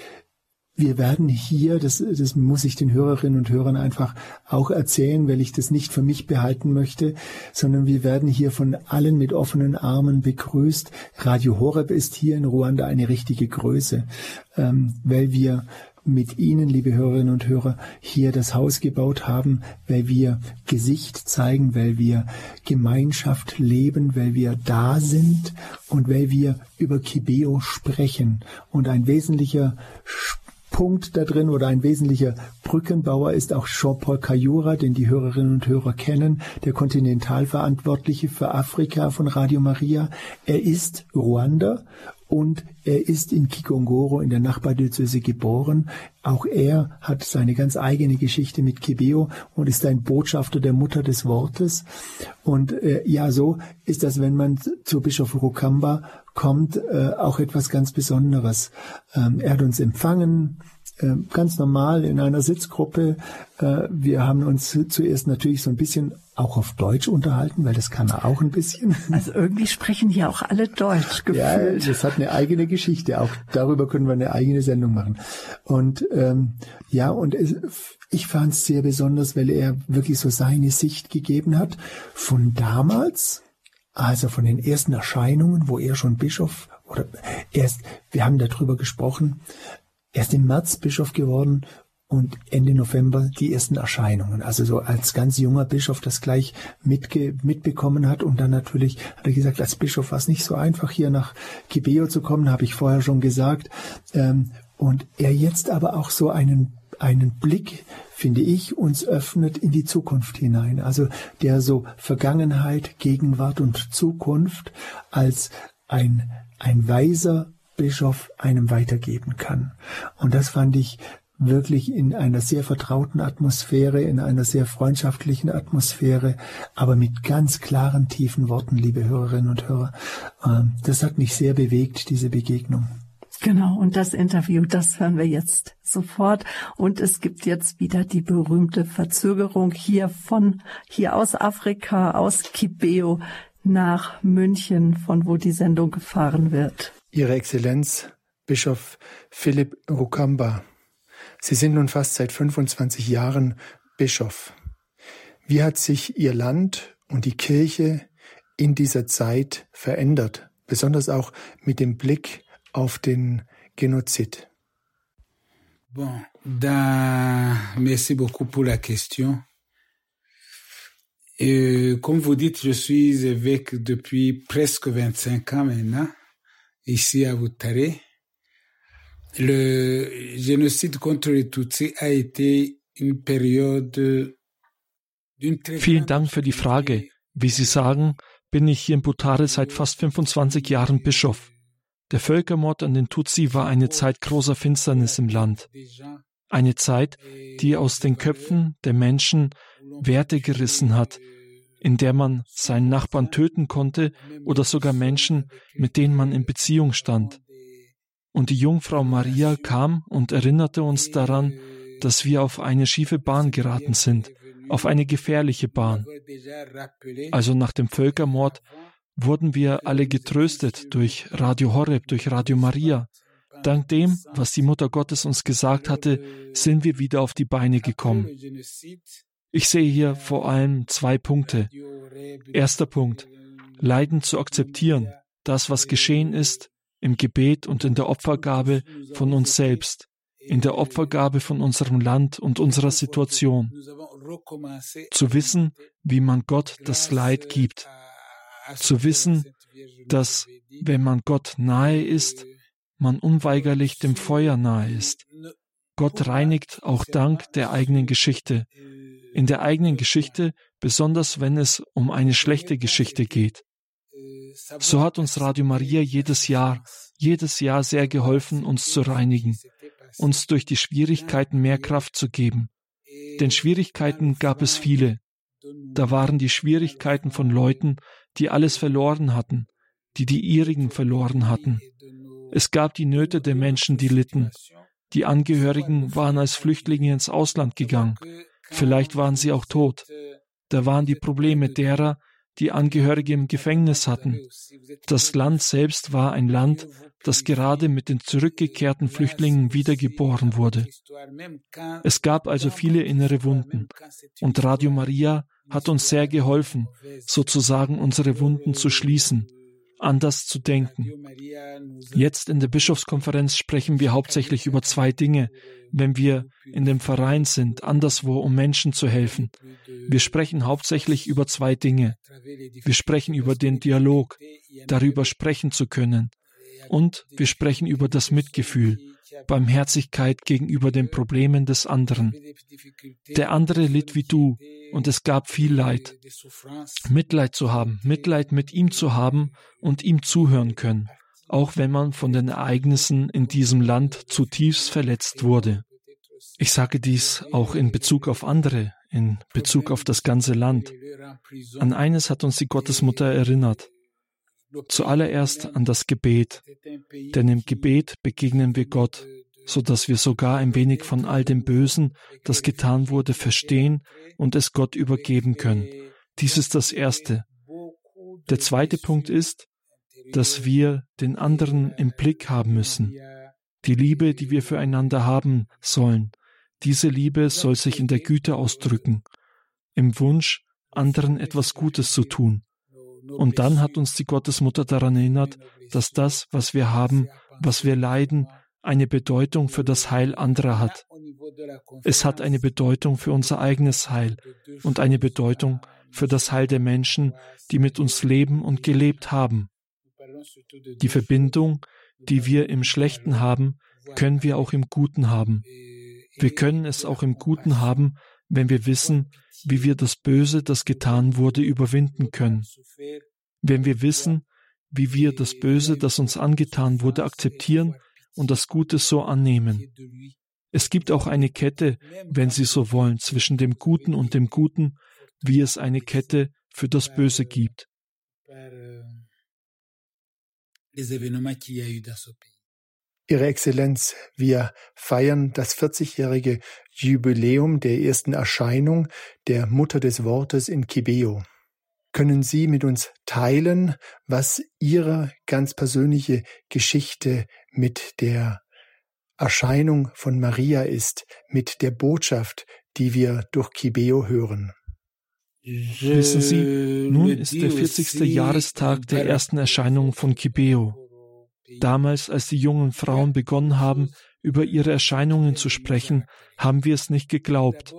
wir werden hier, das, das muss ich den Hörerinnen und Hörern einfach auch erzählen, weil ich das nicht für mich behalten möchte, sondern wir werden hier von allen mit offenen Armen begrüßt. Radio Horeb ist hier in Ruanda eine richtige Größe, ähm, weil wir mit Ihnen, liebe Hörerinnen und Hörer, hier das Haus gebaut haben, weil wir Gesicht zeigen, weil wir Gemeinschaft leben, weil wir da sind und weil wir über Kibeo sprechen. Und ein wesentlicher Punkt da drin oder ein wesentlicher Brückenbauer ist auch Jean-Paul Cayura, den die Hörerinnen und Hörer kennen, der Kontinentalverantwortliche für Afrika von Radio Maria. Er ist Ruander und er ist in Kikongoro in der Nachbardiözese geboren. Auch er hat seine ganz eigene Geschichte mit Kibeo und ist ein Botschafter der Mutter des Wortes. Und äh, ja, so ist das, wenn man zu Bischof Rukamba kommt, äh, auch etwas ganz Besonderes. Ähm, er hat uns empfangen, äh, ganz normal in einer Sitzgruppe. Äh, wir haben uns zuerst natürlich so ein bisschen auch auf Deutsch unterhalten, weil das kann er auch ein bisschen. Also irgendwie sprechen hier auch alle Deutsch gefühlt. Ja, das hat eine eigene Geschichte. Auch darüber können wir eine eigene Sendung machen. Und ähm, ja, und es, ich fand es sehr besonders, weil er wirklich so seine Sicht gegeben hat von damals, also von den ersten Erscheinungen, wo er schon Bischof oder erst, wir haben darüber gesprochen, erst im März Bischof geworden und Ende November die ersten Erscheinungen. Also so als ganz junger Bischof das gleich mitge mitbekommen hat und dann natürlich hat er gesagt, als Bischof war es nicht so einfach hier nach Kibeo zu kommen, habe ich vorher schon gesagt. Ähm, und er jetzt aber auch so einen einen Blick, finde ich, uns öffnet in die Zukunft hinein. Also der so Vergangenheit, Gegenwart und Zukunft als ein, ein weiser Bischof einem weitergeben kann. Und das fand ich wirklich in einer sehr vertrauten Atmosphäre, in einer sehr freundschaftlichen Atmosphäre, aber mit ganz klaren, tiefen Worten, liebe Hörerinnen und Hörer. Ähm, das hat mich sehr bewegt, diese Begegnung. Genau, und das Interview, das hören wir jetzt sofort. Und es gibt jetzt wieder die berühmte Verzögerung hier von, hier aus Afrika, aus Kibeo nach München, von wo die Sendung gefahren wird. Ihre Exzellenz, Bischof Philipp Rukamba. Sie sind nun fast seit 25 Jahren Bischof. Wie hat sich Ihr Land und die Kirche in dieser Zeit verändert, besonders auch mit dem Blick auf den Genozid? Bon, da, merci beaucoup pour la question. Et comme vous dites, je suis évêque depuis presque 25 ans maintenant, ici à Outaré. Le génocide contre les Tutsis a été une période Vielen Dank für die Frage. Wie Sie sagen, bin ich hier in Butare seit fast 25 Jahren Bischof. Der Völkermord an den Tutsi war eine Zeit großer Finsternis im Land. Eine Zeit, die aus den Köpfen der Menschen Werte gerissen hat, in der man seinen Nachbarn töten konnte oder sogar Menschen, mit denen man in Beziehung stand. Und die Jungfrau Maria kam und erinnerte uns daran, dass wir auf eine schiefe Bahn geraten sind, auf eine gefährliche Bahn. Also nach dem Völkermord wurden wir alle getröstet durch Radio Horeb, durch Radio Maria. Dank dem, was die Mutter Gottes uns gesagt hatte, sind wir wieder auf die Beine gekommen. Ich sehe hier vor allem zwei Punkte. Erster Punkt, Leiden zu akzeptieren, das, was geschehen ist, im Gebet und in der Opfergabe von uns selbst, in der Opfergabe von unserem Land und unserer Situation. Zu wissen, wie man Gott das Leid gibt zu wissen, dass wenn man Gott nahe ist, man unweigerlich dem Feuer nahe ist. Gott reinigt auch dank der eigenen Geschichte. In der eigenen Geschichte, besonders wenn es um eine schlechte Geschichte geht. So hat uns Radio Maria jedes Jahr, jedes Jahr sehr geholfen, uns zu reinigen, uns durch die Schwierigkeiten mehr Kraft zu geben. Denn Schwierigkeiten gab es viele. Da waren die Schwierigkeiten von Leuten, die alles verloren hatten, die die ihrigen verloren hatten. Es gab die Nöte der Menschen, die litten. Die Angehörigen waren als Flüchtlinge ins Ausland gegangen. Vielleicht waren sie auch tot. Da waren die Probleme derer, die Angehörige im Gefängnis hatten. Das Land selbst war ein Land, das gerade mit den zurückgekehrten Flüchtlingen wiedergeboren wurde. Es gab also viele innere Wunden. Und Radio Maria hat uns sehr geholfen, sozusagen unsere Wunden zu schließen, anders zu denken. Jetzt in der Bischofskonferenz sprechen wir hauptsächlich über zwei Dinge, wenn wir in dem Verein sind, anderswo, um Menschen zu helfen. Wir sprechen hauptsächlich über zwei Dinge. Wir sprechen über den Dialog, darüber sprechen zu können. Und wir sprechen über das Mitgefühl, Barmherzigkeit gegenüber den Problemen des anderen. Der andere litt wie du und es gab viel Leid. Mitleid zu haben, Mitleid mit ihm zu haben und ihm zuhören können, auch wenn man von den Ereignissen in diesem Land zutiefst verletzt wurde. Ich sage dies auch in Bezug auf andere, in Bezug auf das ganze Land. An eines hat uns die Gottesmutter erinnert. Zuallererst an das Gebet, denn im Gebet begegnen wir Gott, so dass wir sogar ein wenig von all dem Bösen, das getan wurde, verstehen und es Gott übergeben können. Dies ist das Erste. Der zweite Punkt ist, dass wir den anderen im Blick haben müssen. Die Liebe, die wir füreinander haben sollen, diese Liebe soll sich in der Güte ausdrücken, im Wunsch, anderen etwas Gutes zu tun. Und dann hat uns die Gottesmutter daran erinnert, dass das, was wir haben, was wir leiden, eine Bedeutung für das Heil anderer hat. Es hat eine Bedeutung für unser eigenes Heil und eine Bedeutung für das Heil der Menschen, die mit uns leben und gelebt haben. Die Verbindung, die wir im Schlechten haben, können wir auch im Guten haben. Wir können es auch im Guten haben, wenn wir wissen, wie wir das Böse, das getan wurde, überwinden können. Wenn wir wissen, wie wir das Böse, das uns angetan wurde, akzeptieren und das Gute so annehmen. Es gibt auch eine Kette, wenn Sie so wollen, zwischen dem Guten und dem Guten, wie es eine Kette für das Böse gibt. Ihre Exzellenz, wir feiern das 40-jährige Jubiläum der ersten Erscheinung der Mutter des Wortes in Kibeo. Können Sie mit uns teilen, was Ihre ganz persönliche Geschichte mit der Erscheinung von Maria ist, mit der Botschaft, die wir durch Kibeo hören? Wissen Sie, nun ist der 40. Jahrestag der ersten Erscheinung von Kibeo. Damals, als die jungen Frauen begonnen haben, über ihre Erscheinungen zu sprechen, haben wir es nicht geglaubt.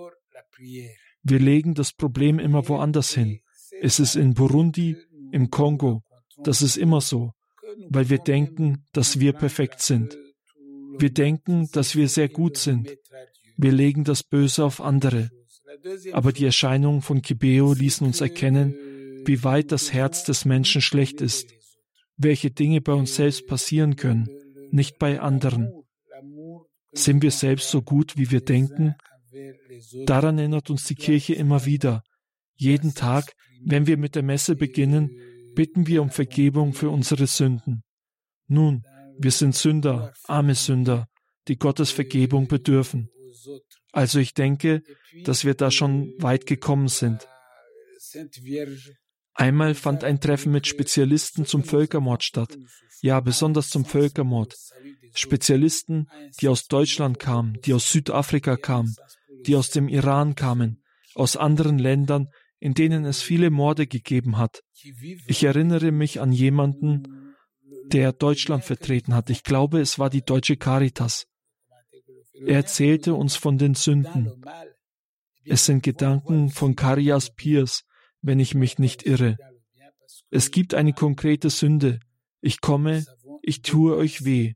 Wir legen das Problem immer woanders hin. Es ist in Burundi, im Kongo. Das ist immer so, weil wir denken, dass wir perfekt sind. Wir denken, dass wir sehr gut sind. Wir legen das Böse auf andere. Aber die Erscheinungen von Kibeo ließen uns erkennen, wie weit das Herz des Menschen schlecht ist, welche Dinge bei uns selbst passieren können, nicht bei anderen. Sind wir selbst so gut, wie wir denken? Daran erinnert uns die Kirche immer wieder. Jeden Tag, wenn wir mit der Messe beginnen, bitten wir um Vergebung für unsere Sünden. Nun, wir sind Sünder, arme Sünder, die Gottes Vergebung bedürfen. Also ich denke, dass wir da schon weit gekommen sind. Einmal fand ein Treffen mit Spezialisten zum Völkermord statt. Ja, besonders zum Völkermord. Spezialisten, die aus Deutschland kamen, die aus Südafrika kamen, die aus dem Iran kamen, aus anderen Ländern, in denen es viele Morde gegeben hat. Ich erinnere mich an jemanden, der Deutschland vertreten hat. Ich glaube, es war die deutsche Caritas. Er erzählte uns von den Sünden. Es sind Gedanken von Karias Piers, wenn ich mich nicht irre. Es gibt eine konkrete Sünde. Ich komme, ich tue euch weh.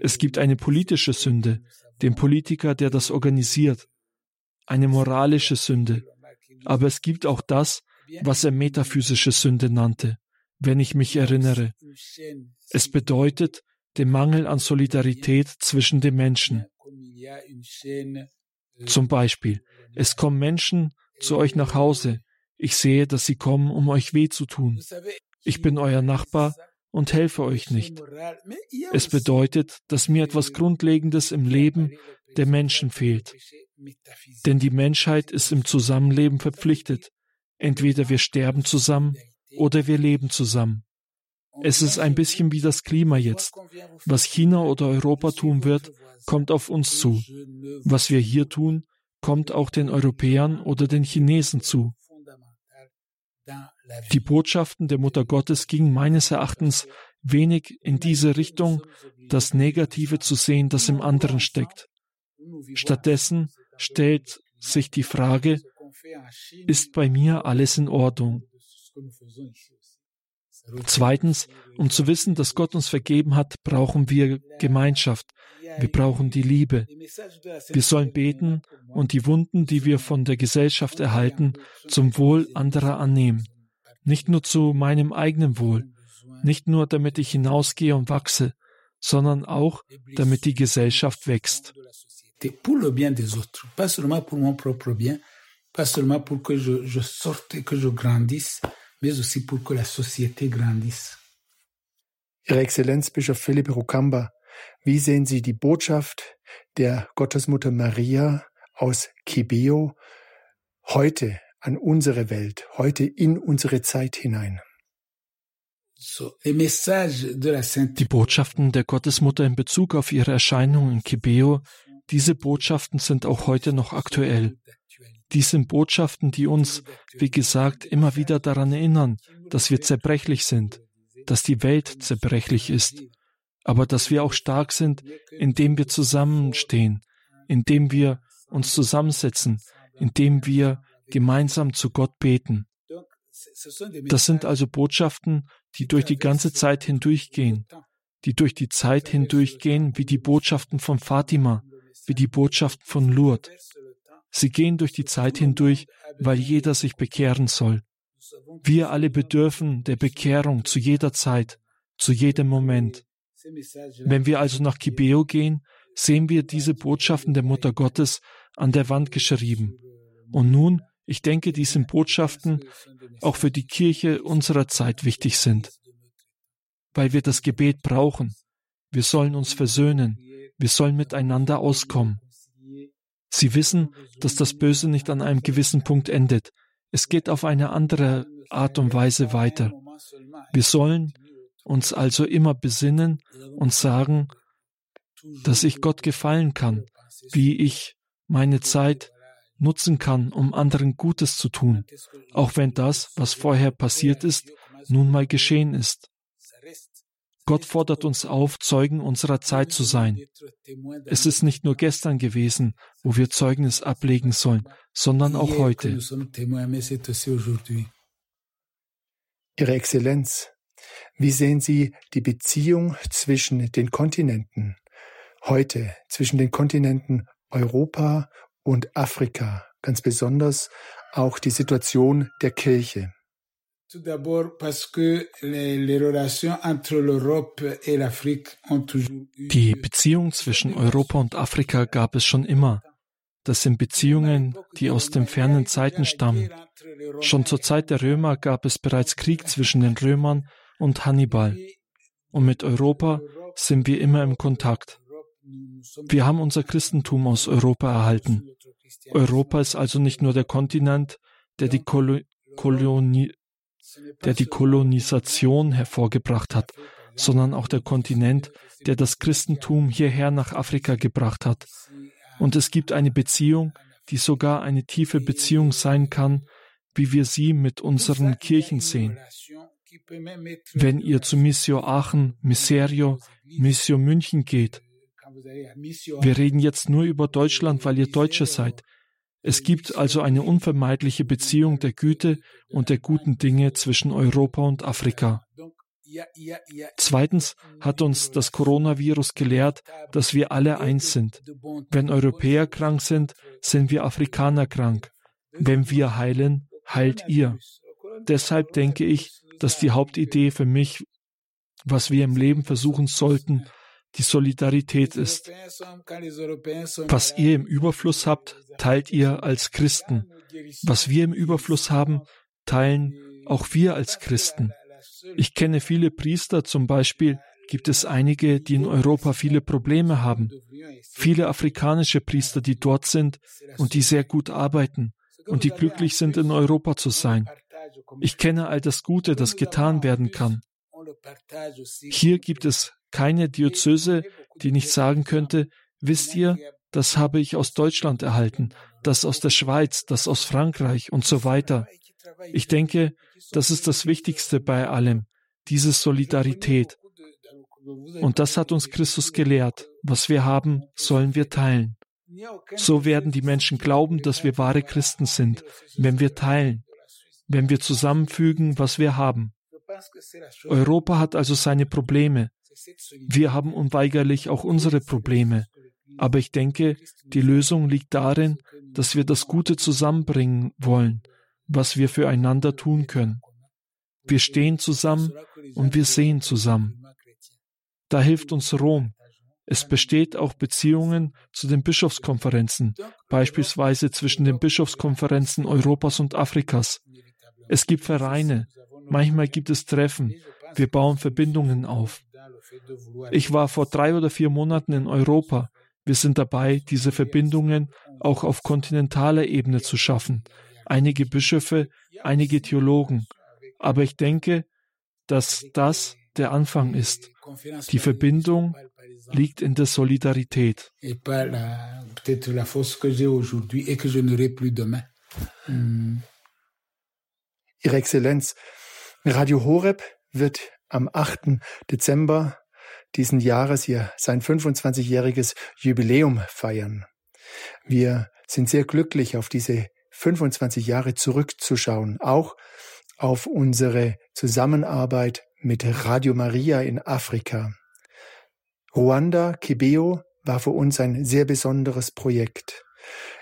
Es gibt eine politische Sünde, den Politiker, der das organisiert. Eine moralische Sünde. Aber es gibt auch das, was er metaphysische Sünde nannte, wenn ich mich erinnere. Es bedeutet den Mangel an Solidarität zwischen den Menschen. Zum Beispiel, es kommen Menschen zu euch nach Hause. Ich sehe, dass sie kommen, um euch weh zu tun. Ich bin euer Nachbar und helfe euch nicht. Es bedeutet, dass mir etwas Grundlegendes im Leben der Menschen fehlt. Denn die Menschheit ist im Zusammenleben verpflichtet. Entweder wir sterben zusammen oder wir leben zusammen. Es ist ein bisschen wie das Klima jetzt. Was China oder Europa tun wird, kommt auf uns zu. Was wir hier tun, kommt auch den Europäern oder den Chinesen zu. Die Botschaften der Mutter Gottes gingen meines Erachtens wenig in diese Richtung, das Negative zu sehen, das im anderen steckt. Stattdessen stellt sich die Frage, ist bei mir alles in Ordnung? Zweitens, um zu wissen, dass Gott uns vergeben hat, brauchen wir Gemeinschaft. Wir brauchen die Liebe. Wir sollen beten und die Wunden, die wir von der Gesellschaft erhalten, zum Wohl anderer annehmen. Nicht nur zu meinem eigenen Wohl, nicht nur damit ich hinausgehe und wachse, sondern auch damit die Gesellschaft wächst. Pour le bien des autres, pas seulement pour mon propre bien, pas seulement pour que je, je sorte et que je grandisse, mais aussi pour que la société grandisse. Ihre Exzellenz Bischof Philipp Rukamba, wie sehen Sie die Botschaft der Gottesmutter Maria aus Kibeo heute an unsere Welt, heute in unsere Zeit hinein? Die Botschaften der Gottesmutter in Bezug auf ihre Erscheinung in Kibeo, diese Botschaften sind auch heute noch aktuell. Dies sind Botschaften, die uns, wie gesagt, immer wieder daran erinnern, dass wir zerbrechlich sind, dass die Welt zerbrechlich ist, aber dass wir auch stark sind, indem wir zusammenstehen, indem wir uns zusammensetzen, indem wir gemeinsam zu Gott beten. Das sind also Botschaften, die durch die ganze Zeit hindurchgehen, die durch die Zeit hindurchgehen wie die Botschaften von Fatima, wie die Botschaften von Lourdes. Sie gehen durch die Zeit hindurch, weil jeder sich bekehren soll. Wir alle bedürfen der Bekehrung zu jeder Zeit, zu jedem Moment. Wenn wir also nach Kibeo gehen, sehen wir diese Botschaften der Mutter Gottes an der Wand geschrieben. Und nun, ich denke, diese Botschaften auch für die Kirche unserer Zeit wichtig sind, weil wir das Gebet brauchen. Wir sollen uns versöhnen. Wir sollen miteinander auskommen. Sie wissen, dass das Böse nicht an einem gewissen Punkt endet. Es geht auf eine andere Art und Weise weiter. Wir sollen uns also immer besinnen und sagen, dass ich Gott gefallen kann, wie ich meine Zeit nutzen kann, um anderen Gutes zu tun, auch wenn das, was vorher passiert ist, nun mal geschehen ist. Gott fordert uns auf, Zeugen unserer Zeit zu sein. Es ist nicht nur gestern gewesen, wo wir Zeugnis ablegen sollen, sondern auch heute. Ihre Exzellenz, wie sehen Sie die Beziehung zwischen den Kontinenten heute, zwischen den Kontinenten Europa und Afrika, ganz besonders auch die Situation der Kirche? Tout d'abord parce que les, les relations entre l'Europe et l'Afrique ont toujours Die Beziehung zwischen Europa und Afrika gab es schon immer. Das sind Beziehungen, die aus den fernen Zeiten stammen. Schon zur Zeit der Römer gab es bereits Krieg zwischen den Römern und Hannibal. Und mit Europa sind wir immer im Kontakt. Wir haben unser Christentum aus Europa erhalten. Europa ist also nicht nur der Kontinent, der die Kolo Koloni der die Kolonisation hervorgebracht hat, sondern auch der Kontinent, der das Christentum hierher nach Afrika gebracht hat. Und es gibt eine Beziehung, die sogar eine tiefe Beziehung sein kann, wie wir sie mit unseren Kirchen sehen. Wenn ihr zu Missio Aachen, Miserio, Missio München geht, wir reden jetzt nur über Deutschland, weil ihr Deutsche seid. Es gibt also eine unvermeidliche Beziehung der Güte und der guten Dinge zwischen Europa und Afrika. Zweitens hat uns das Coronavirus gelehrt, dass wir alle eins sind. Wenn Europäer krank sind, sind wir Afrikaner krank. Wenn wir heilen, heilt ihr. Deshalb denke ich, dass die Hauptidee für mich, was wir im Leben versuchen sollten, die Solidarität ist. Was ihr im Überfluss habt, teilt ihr als Christen. Was wir im Überfluss haben, teilen auch wir als Christen. Ich kenne viele Priester, zum Beispiel gibt es einige, die in Europa viele Probleme haben. Viele afrikanische Priester, die dort sind und die sehr gut arbeiten und die glücklich sind, in Europa zu sein. Ich kenne all das Gute, das getan werden kann. Hier gibt es keine Diözese, die nicht sagen könnte, wisst ihr, das habe ich aus Deutschland erhalten, das aus der Schweiz, das aus Frankreich und so weiter. Ich denke, das ist das Wichtigste bei allem, diese Solidarität. Und das hat uns Christus gelehrt. Was wir haben, sollen wir teilen. So werden die Menschen glauben, dass wir wahre Christen sind, wenn wir teilen, wenn wir zusammenfügen, was wir haben. Europa hat also seine Probleme. Wir haben unweigerlich auch unsere Probleme. Aber ich denke, die Lösung liegt darin, dass wir das Gute zusammenbringen wollen, was wir füreinander tun können. Wir stehen zusammen und wir sehen zusammen. Da hilft uns Rom. Es besteht auch Beziehungen zu den Bischofskonferenzen, beispielsweise zwischen den Bischofskonferenzen Europas und Afrikas. Es gibt Vereine, manchmal gibt es Treffen, wir bauen Verbindungen auf. Ich war vor drei oder vier Monaten in Europa. Wir sind dabei, diese Verbindungen auch auf kontinentaler Ebene zu schaffen. Einige Bischöfe, einige Theologen. Aber ich denke, dass das der Anfang ist. Die Verbindung liegt in der Solidarität. Ihre Exzellenz, Radio Horeb wird am 8. Dezember diesen Jahres hier sein 25-jähriges Jubiläum feiern. Wir sind sehr glücklich, auf diese 25 Jahre zurückzuschauen, auch auf unsere Zusammenarbeit mit Radio Maria in Afrika. Ruanda, Kibeo war für uns ein sehr besonderes Projekt.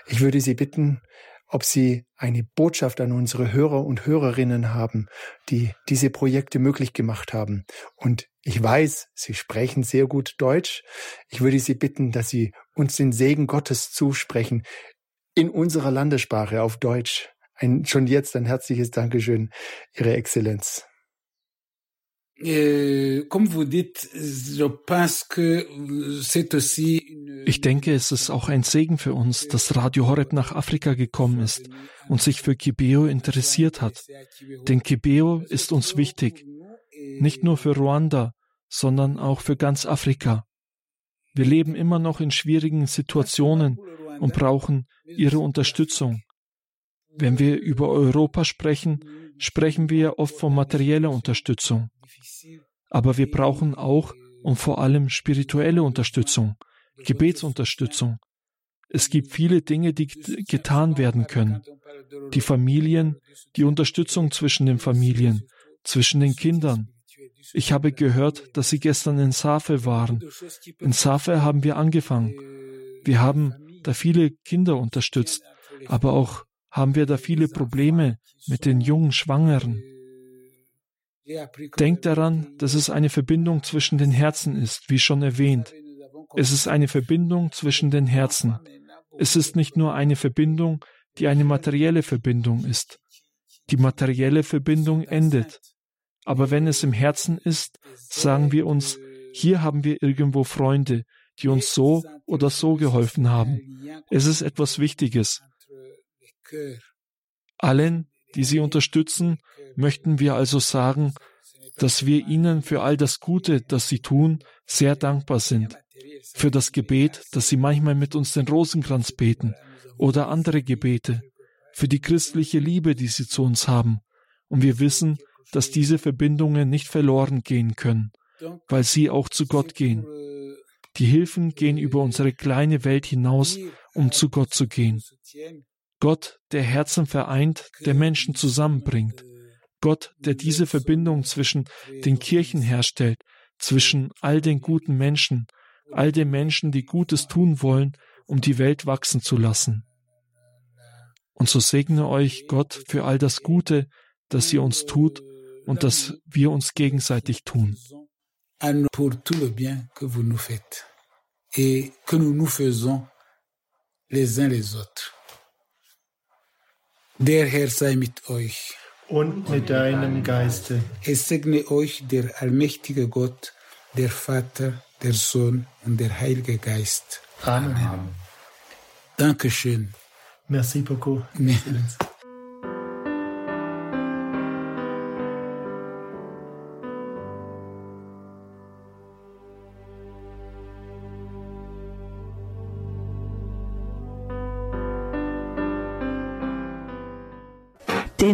Ich würde Sie bitten, ob Sie eine Botschaft an unsere Hörer und Hörerinnen haben, die diese Projekte möglich gemacht haben. Und ich weiß, Sie sprechen sehr gut Deutsch. Ich würde Sie bitten, dass Sie uns den Segen Gottes zusprechen in unserer Landessprache auf Deutsch. Ein, schon jetzt ein herzliches Dankeschön, Ihre Exzellenz. Euh, ich denke, es ist auch ein Segen für uns, dass Radio Horeb nach Afrika gekommen ist und sich für Kibeo interessiert hat. Denn Kibeo ist uns wichtig, nicht nur für Ruanda, sondern auch für ganz Afrika. Wir leben immer noch in schwierigen Situationen und brauchen ihre Unterstützung. Wenn wir über Europa sprechen, sprechen wir oft von materieller Unterstützung. Aber wir brauchen auch und vor allem spirituelle Unterstützung, Gebetsunterstützung. Es gibt viele Dinge, die getan werden können. Die Familien, die Unterstützung zwischen den Familien, zwischen den Kindern. Ich habe gehört, dass Sie gestern in Safe waren. In Safe haben wir angefangen. Wir haben da viele Kinder unterstützt, aber auch haben wir da viele Probleme mit den jungen Schwangeren. Denkt daran, dass es eine Verbindung zwischen den Herzen ist, wie schon erwähnt. Es ist eine Verbindung zwischen den Herzen. Es ist nicht nur eine Verbindung, die eine materielle Verbindung ist. Die materielle Verbindung endet. Aber wenn es im Herzen ist, sagen wir uns, hier haben wir irgendwo Freunde, die uns so oder so geholfen haben. Es ist etwas Wichtiges. Allen, die sie unterstützen, möchten wir also sagen, dass wir ihnen für all das Gute, das sie tun, sehr dankbar sind. Für das Gebet, dass sie manchmal mit uns den Rosenkranz beten oder andere Gebete. Für die christliche Liebe, die sie zu uns haben. Und wir wissen, dass diese Verbindungen nicht verloren gehen können, weil sie auch zu Gott gehen. Die Hilfen gehen über unsere kleine Welt hinaus, um zu Gott zu gehen. Gott, der Herzen vereint, der Menschen zusammenbringt. Gott, der diese Verbindung zwischen den Kirchen herstellt, zwischen all den guten Menschen, all den Menschen, die Gutes tun wollen, um die Welt wachsen zu lassen. Und so segne euch Gott für all das Gute, das ihr uns tut und das wir uns gegenseitig tun. Pour tout le bien que vous nous faites et que nous nous faisons les uns les autres. Der Herr sei mit euch. Und mit deinem Geiste. Es segne euch der allmächtige Gott, der Vater, der Sohn und der Heilige Geist. Amen. Amen. Dankeschön. Merci beaucoup.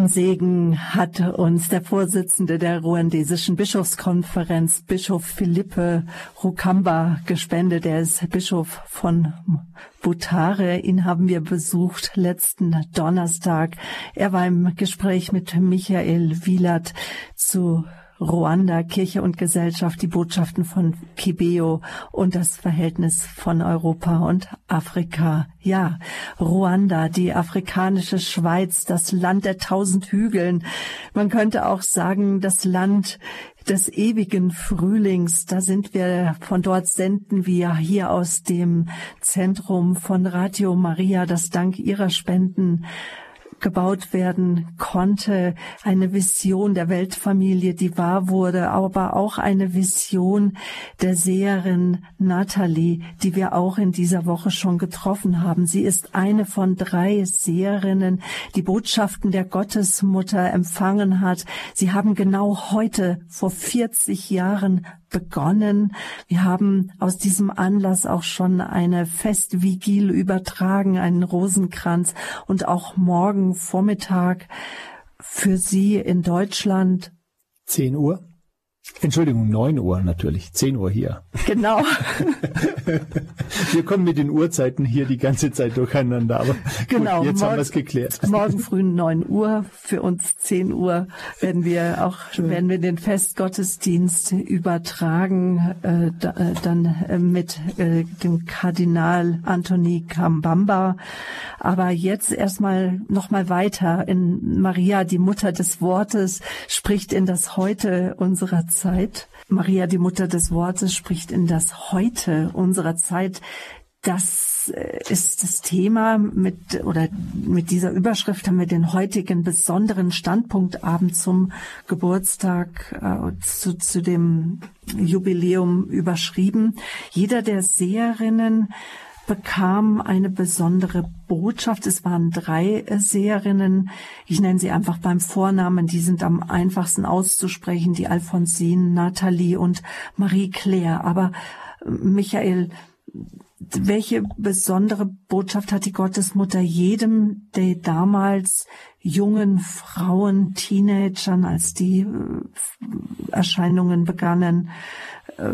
Segen hat uns der Vorsitzende der ruandesischen Bischofskonferenz, Bischof Philippe Rukamba, gespendet. Er ist Bischof von Butare. Ihn haben wir besucht letzten Donnerstag. Er war im Gespräch mit Michael Wielert zu Ruanda, Kirche und Gesellschaft, die Botschaften von Kibeo und das Verhältnis von Europa und Afrika. Ja, Ruanda, die afrikanische Schweiz, das Land der tausend Hügeln. Man könnte auch sagen, das Land des ewigen Frühlings. Da sind wir, von dort senden wir hier aus dem Zentrum von Radio Maria, das dank ihrer Spenden gebaut werden konnte, eine Vision der Weltfamilie, die wahr wurde, aber auch eine Vision der Seherin Natalie, die wir auch in dieser Woche schon getroffen haben. Sie ist eine von drei Seherinnen, die Botschaften der Gottesmutter empfangen hat. Sie haben genau heute vor 40 Jahren begonnen. Wir haben aus diesem Anlass auch schon eine Festvigil übertragen, einen Rosenkranz und auch morgen Vormittag für Sie in Deutschland. 10 Uhr? Entschuldigung, 9 Uhr natürlich, 10 Uhr hier. Genau. wir kommen mit den Uhrzeiten hier die ganze Zeit durcheinander, aber genau, gut, jetzt morgen, haben wir es geklärt. Morgen früh 9 Uhr, für uns 10 Uhr werden wir auch werden wir den Festgottesdienst übertragen, äh, da, äh, dann äh, mit äh, dem Kardinal Anthony Kambamba. Aber jetzt erstmal nochmal weiter in Maria, die Mutter des Wortes, spricht in das Heute unserer Zeit. Maria, die Mutter des Wortes, spricht in das Heute unserer Zeit. Das äh, ist das Thema mit oder mit dieser Überschrift haben wir den heutigen besonderen Standpunktabend zum Geburtstag äh, zu, zu dem Jubiläum überschrieben. Jeder der Seherinnen bekam eine besondere Botschaft. Es waren drei Seherinnen. Ich nenne sie einfach beim Vornamen. Die sind am einfachsten auszusprechen. Die Alphonsine, Nathalie und Marie-Claire. Aber Michael, welche besondere Botschaft hat die Gottesmutter jedem der damals jungen Frauen, Teenagern, als die äh, Erscheinungen begannen, äh,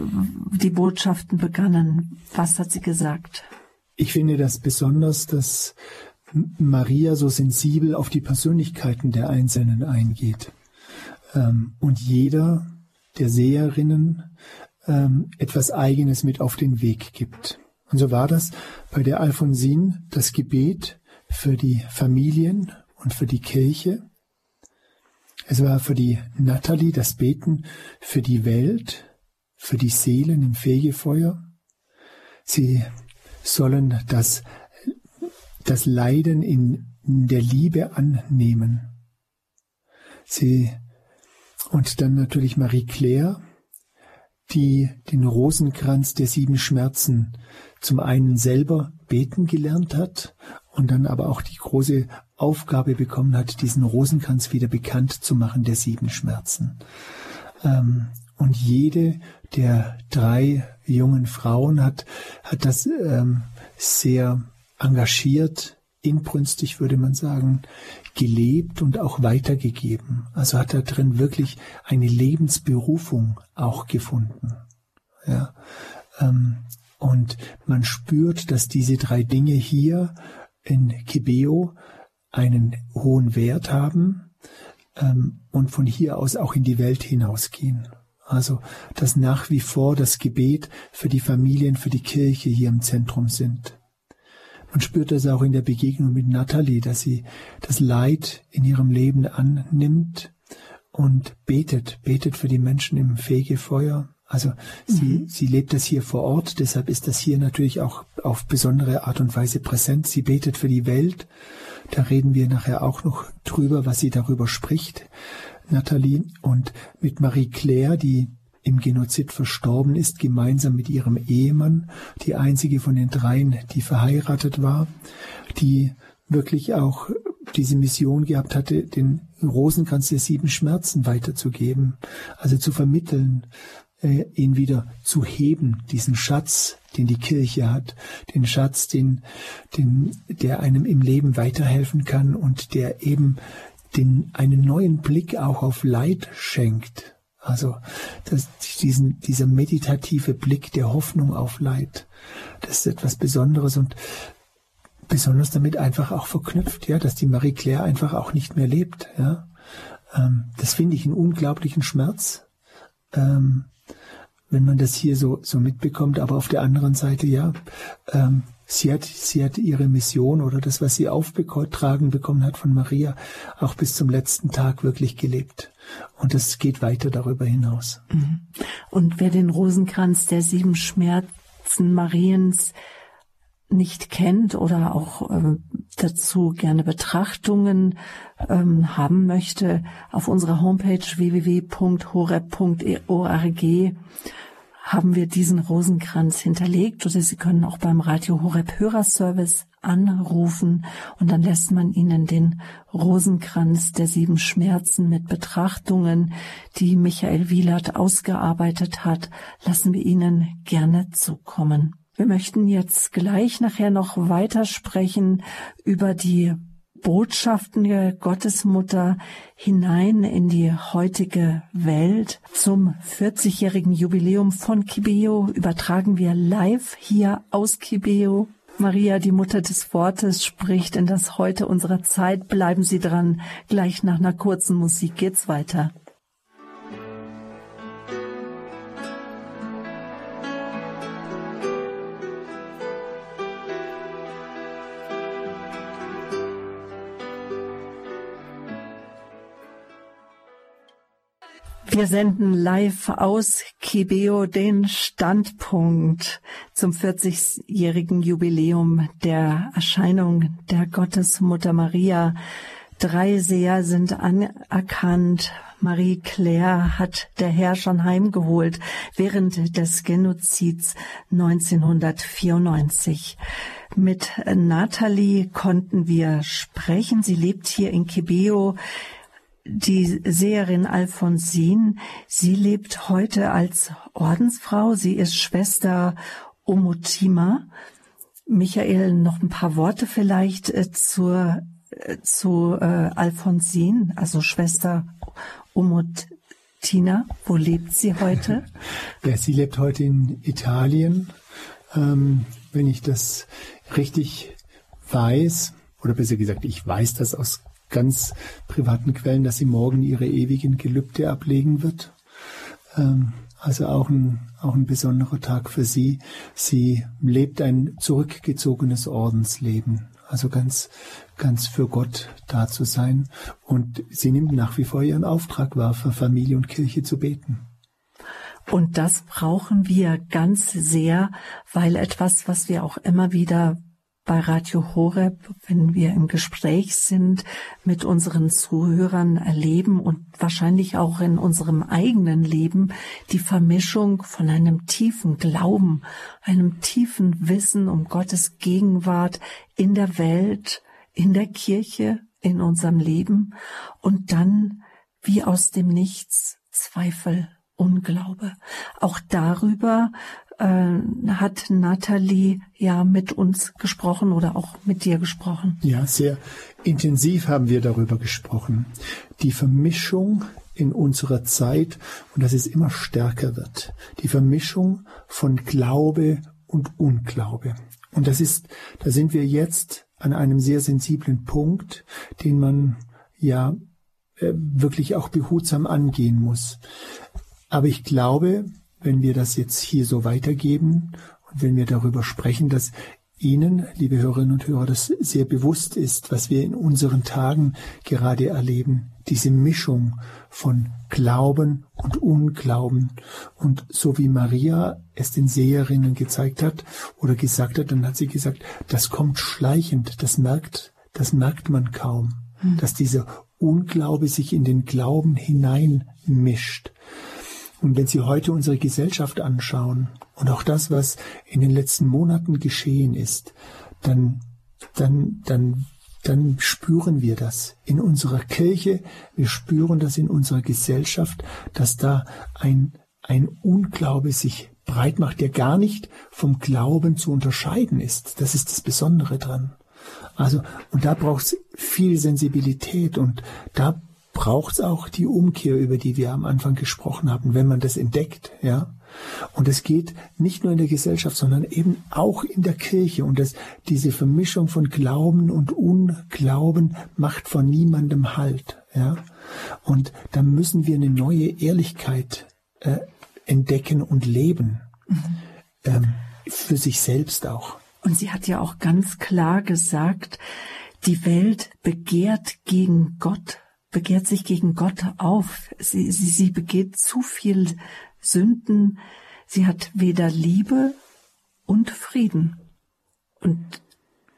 die Botschaften begannen? Was hat sie gesagt? Ich finde das besonders, dass Maria so sensibel auf die Persönlichkeiten der Einzelnen eingeht. Ähm, und jeder der Seherinnen ähm, etwas Eigenes mit auf den Weg gibt. Und so war das bei der Alfonsin das Gebet für die Familien und für die Kirche. Es war für die Natalie das Beten für die Welt, für die Seelen im Fegefeuer. Sie sollen das, das Leiden in, der Liebe annehmen. Sie, und dann natürlich Marie Claire, die den Rosenkranz der sieben Schmerzen zum einen selber beten gelernt hat und dann aber auch die große Aufgabe bekommen hat, diesen Rosenkranz wieder bekannt zu machen, der sieben Schmerzen. Ähm, und jede der drei jungen Frauen hat, hat das ähm, sehr engagiert, inbrünstig würde man sagen, gelebt und auch weitergegeben. Also hat er drin wirklich eine Lebensberufung auch gefunden. Ja, ähm, und man spürt, dass diese drei Dinge hier in Kibeo einen hohen Wert haben ähm, und von hier aus auch in die Welt hinausgehen. Also, dass nach wie vor das Gebet für die Familien, für die Kirche hier im Zentrum sind. Man spürt das auch in der Begegnung mit Natalie, dass sie das Leid in ihrem Leben annimmt und betet, betet für die Menschen im Fegefeuer. Also sie, mhm. sie lebt das hier vor Ort, deshalb ist das hier natürlich auch auf besondere Art und Weise präsent. Sie betet für die Welt. Da reden wir nachher auch noch drüber, was sie darüber spricht, Natalie. Und mit Marie Claire, die im Genozid verstorben ist, gemeinsam mit ihrem Ehemann, die einzige von den dreien, die verheiratet war, die wirklich auch diese Mission gehabt hatte, den Rosenkranz der sieben Schmerzen weiterzugeben, also zu vermitteln, äh, ihn wieder zu heben, diesen Schatz, den die Kirche hat, den Schatz, den, den, der einem im Leben weiterhelfen kann und der eben den, einen neuen Blick auch auf Leid schenkt. Also das, diesen, dieser meditative Blick der Hoffnung auf Leid, das ist etwas Besonderes und besonders damit einfach auch verknüpft, ja, dass die Marie Claire einfach auch nicht mehr lebt. Ja, ähm, das finde ich einen unglaublichen Schmerz. Ähm, wenn man das hier so, so mitbekommt. Aber auf der anderen Seite, ja, ähm, sie hat, sie hat ihre Mission oder das, was sie aufgetragen bekommen hat von Maria, auch bis zum letzten Tag wirklich gelebt. Und das geht weiter darüber hinaus. Mhm. Und wer den Rosenkranz der sieben Schmerzen Mariens nicht kennt oder auch äh, dazu gerne Betrachtungen ähm, haben möchte, auf unserer Homepage www.horeb.org haben wir diesen Rosenkranz hinterlegt oder Sie können auch beim Radio Horeb Hörerservice anrufen und dann lässt man Ihnen den Rosenkranz der sieben Schmerzen mit Betrachtungen, die Michael Wielert ausgearbeitet hat, lassen wir Ihnen gerne zukommen. Wir möchten jetzt gleich nachher noch weitersprechen über die Botschaften der Gottesmutter hinein in die heutige Welt. Zum 40-jährigen Jubiläum von Kibeo übertragen wir live hier aus Kibeo. Maria, die Mutter des Wortes, spricht in das Heute unserer Zeit. Bleiben Sie dran. Gleich nach einer kurzen Musik geht's weiter. Wir senden live aus Kibeo den Standpunkt zum 40-jährigen Jubiläum der Erscheinung der Gottesmutter Maria. Drei Seher sind anerkannt. Marie Claire hat der Herr schon heimgeholt während des Genozids 1994. Mit Nathalie konnten wir sprechen. Sie lebt hier in Kibeo die Seherin Alphonsine, sie lebt heute als Ordensfrau. Sie ist Schwester Omotima Michael, noch ein paar Worte vielleicht äh, zur, äh, zu äh, Alfonsin, also Schwester Umut Tina. Wo lebt sie heute? Ja, sie lebt heute in Italien. Ähm, wenn ich das richtig weiß, oder besser gesagt, ich weiß das aus ganz privaten Quellen, dass sie morgen ihre ewigen Gelübde ablegen wird. Ähm, also auch ein, auch ein besonderer Tag für sie. Sie lebt ein zurückgezogenes Ordensleben. Also ganz, ganz für Gott da zu sein. Und sie nimmt nach wie vor ihren Auftrag wahr, für Familie und Kirche zu beten. Und das brauchen wir ganz sehr, weil etwas, was wir auch immer wieder bei Radio Horeb, wenn wir im Gespräch sind, mit unseren Zuhörern erleben und wahrscheinlich auch in unserem eigenen Leben die Vermischung von einem tiefen Glauben, einem tiefen Wissen um Gottes Gegenwart in der Welt, in der Kirche, in unserem Leben und dann wie aus dem Nichts Zweifel, Unglaube. Auch darüber äh, hat Nathalie ja mit uns gesprochen oder auch mit dir gesprochen. Ja, sehr intensiv haben wir darüber gesprochen. Die Vermischung in unserer Zeit und dass es immer stärker wird. Die Vermischung von Glaube und Unglaube. Und das ist, da sind wir jetzt an einem sehr sensiblen Punkt, den man ja äh, wirklich auch behutsam angehen muss. Aber ich glaube, wenn wir das jetzt hier so weitergeben und wenn wir darüber sprechen, dass Ihnen, liebe Hörerinnen und Hörer, das sehr bewusst ist, was wir in unseren Tagen gerade erleben, diese Mischung von Glauben und Unglauben. Und so wie Maria es den Seherinnen gezeigt hat oder gesagt hat, dann hat sie gesagt, das kommt schleichend, das merkt, das merkt man kaum, mhm. dass dieser Unglaube sich in den Glauben hineinmischt. Und wenn Sie heute unsere Gesellschaft anschauen und auch das, was in den letzten Monaten geschehen ist, dann, dann, dann, dann spüren wir das in unserer Kirche, wir spüren das in unserer Gesellschaft, dass da ein, ein Unglaube sich breit macht, der gar nicht vom Glauben zu unterscheiden ist. Das ist das Besondere dran. Also, und da braucht es viel Sensibilität und da braucht es auch die Umkehr, über die wir am Anfang gesprochen haben, wenn man das entdeckt, ja. Und es geht nicht nur in der Gesellschaft, sondern eben auch in der Kirche. Und das, diese Vermischung von Glauben und Unglauben macht von niemandem Halt, ja. Und da müssen wir eine neue Ehrlichkeit äh, entdecken und leben. Mhm. Ähm, für sich selbst auch. Und sie hat ja auch ganz klar gesagt, die Welt begehrt gegen Gott begehrt sich gegen Gott auf. Sie, sie, sie begeht zu viel Sünden. Sie hat weder Liebe und Frieden. Und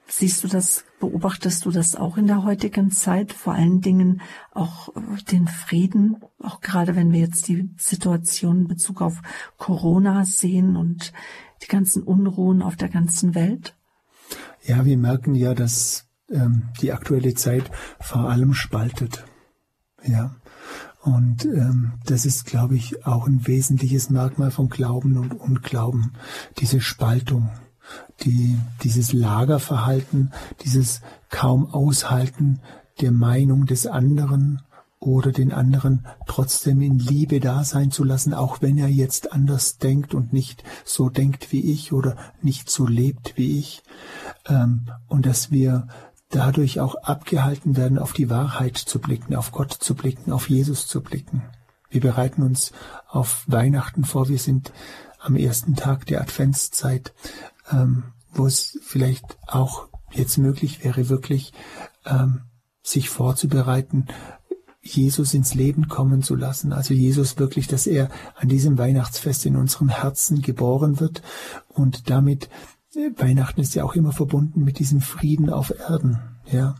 siehst du das, beobachtest du das auch in der heutigen Zeit? Vor allen Dingen auch den Frieden, auch gerade wenn wir jetzt die Situation in Bezug auf Corona sehen und die ganzen Unruhen auf der ganzen Welt? Ja, wir merken ja, dass ähm, die aktuelle Zeit vor allem spaltet. Ja. Und ähm, das ist, glaube ich, auch ein wesentliches Merkmal von Glauben und Unglauben, diese Spaltung, die, dieses Lagerverhalten, dieses kaum Aushalten der Meinung des anderen oder den anderen trotzdem in Liebe da sein zu lassen, auch wenn er jetzt anders denkt und nicht so denkt wie ich oder nicht so lebt wie ich. Ähm, und dass wir dadurch auch abgehalten werden, auf die Wahrheit zu blicken, auf Gott zu blicken, auf Jesus zu blicken. Wir bereiten uns auf Weihnachten vor. Wir sind am ersten Tag der Adventszeit, ähm, wo es vielleicht auch jetzt möglich wäre, wirklich ähm, sich vorzubereiten, Jesus ins Leben kommen zu lassen. Also Jesus wirklich, dass er an diesem Weihnachtsfest in unserem Herzen geboren wird und damit Weihnachten ist ja auch immer verbunden mit diesem Frieden auf Erden, ja,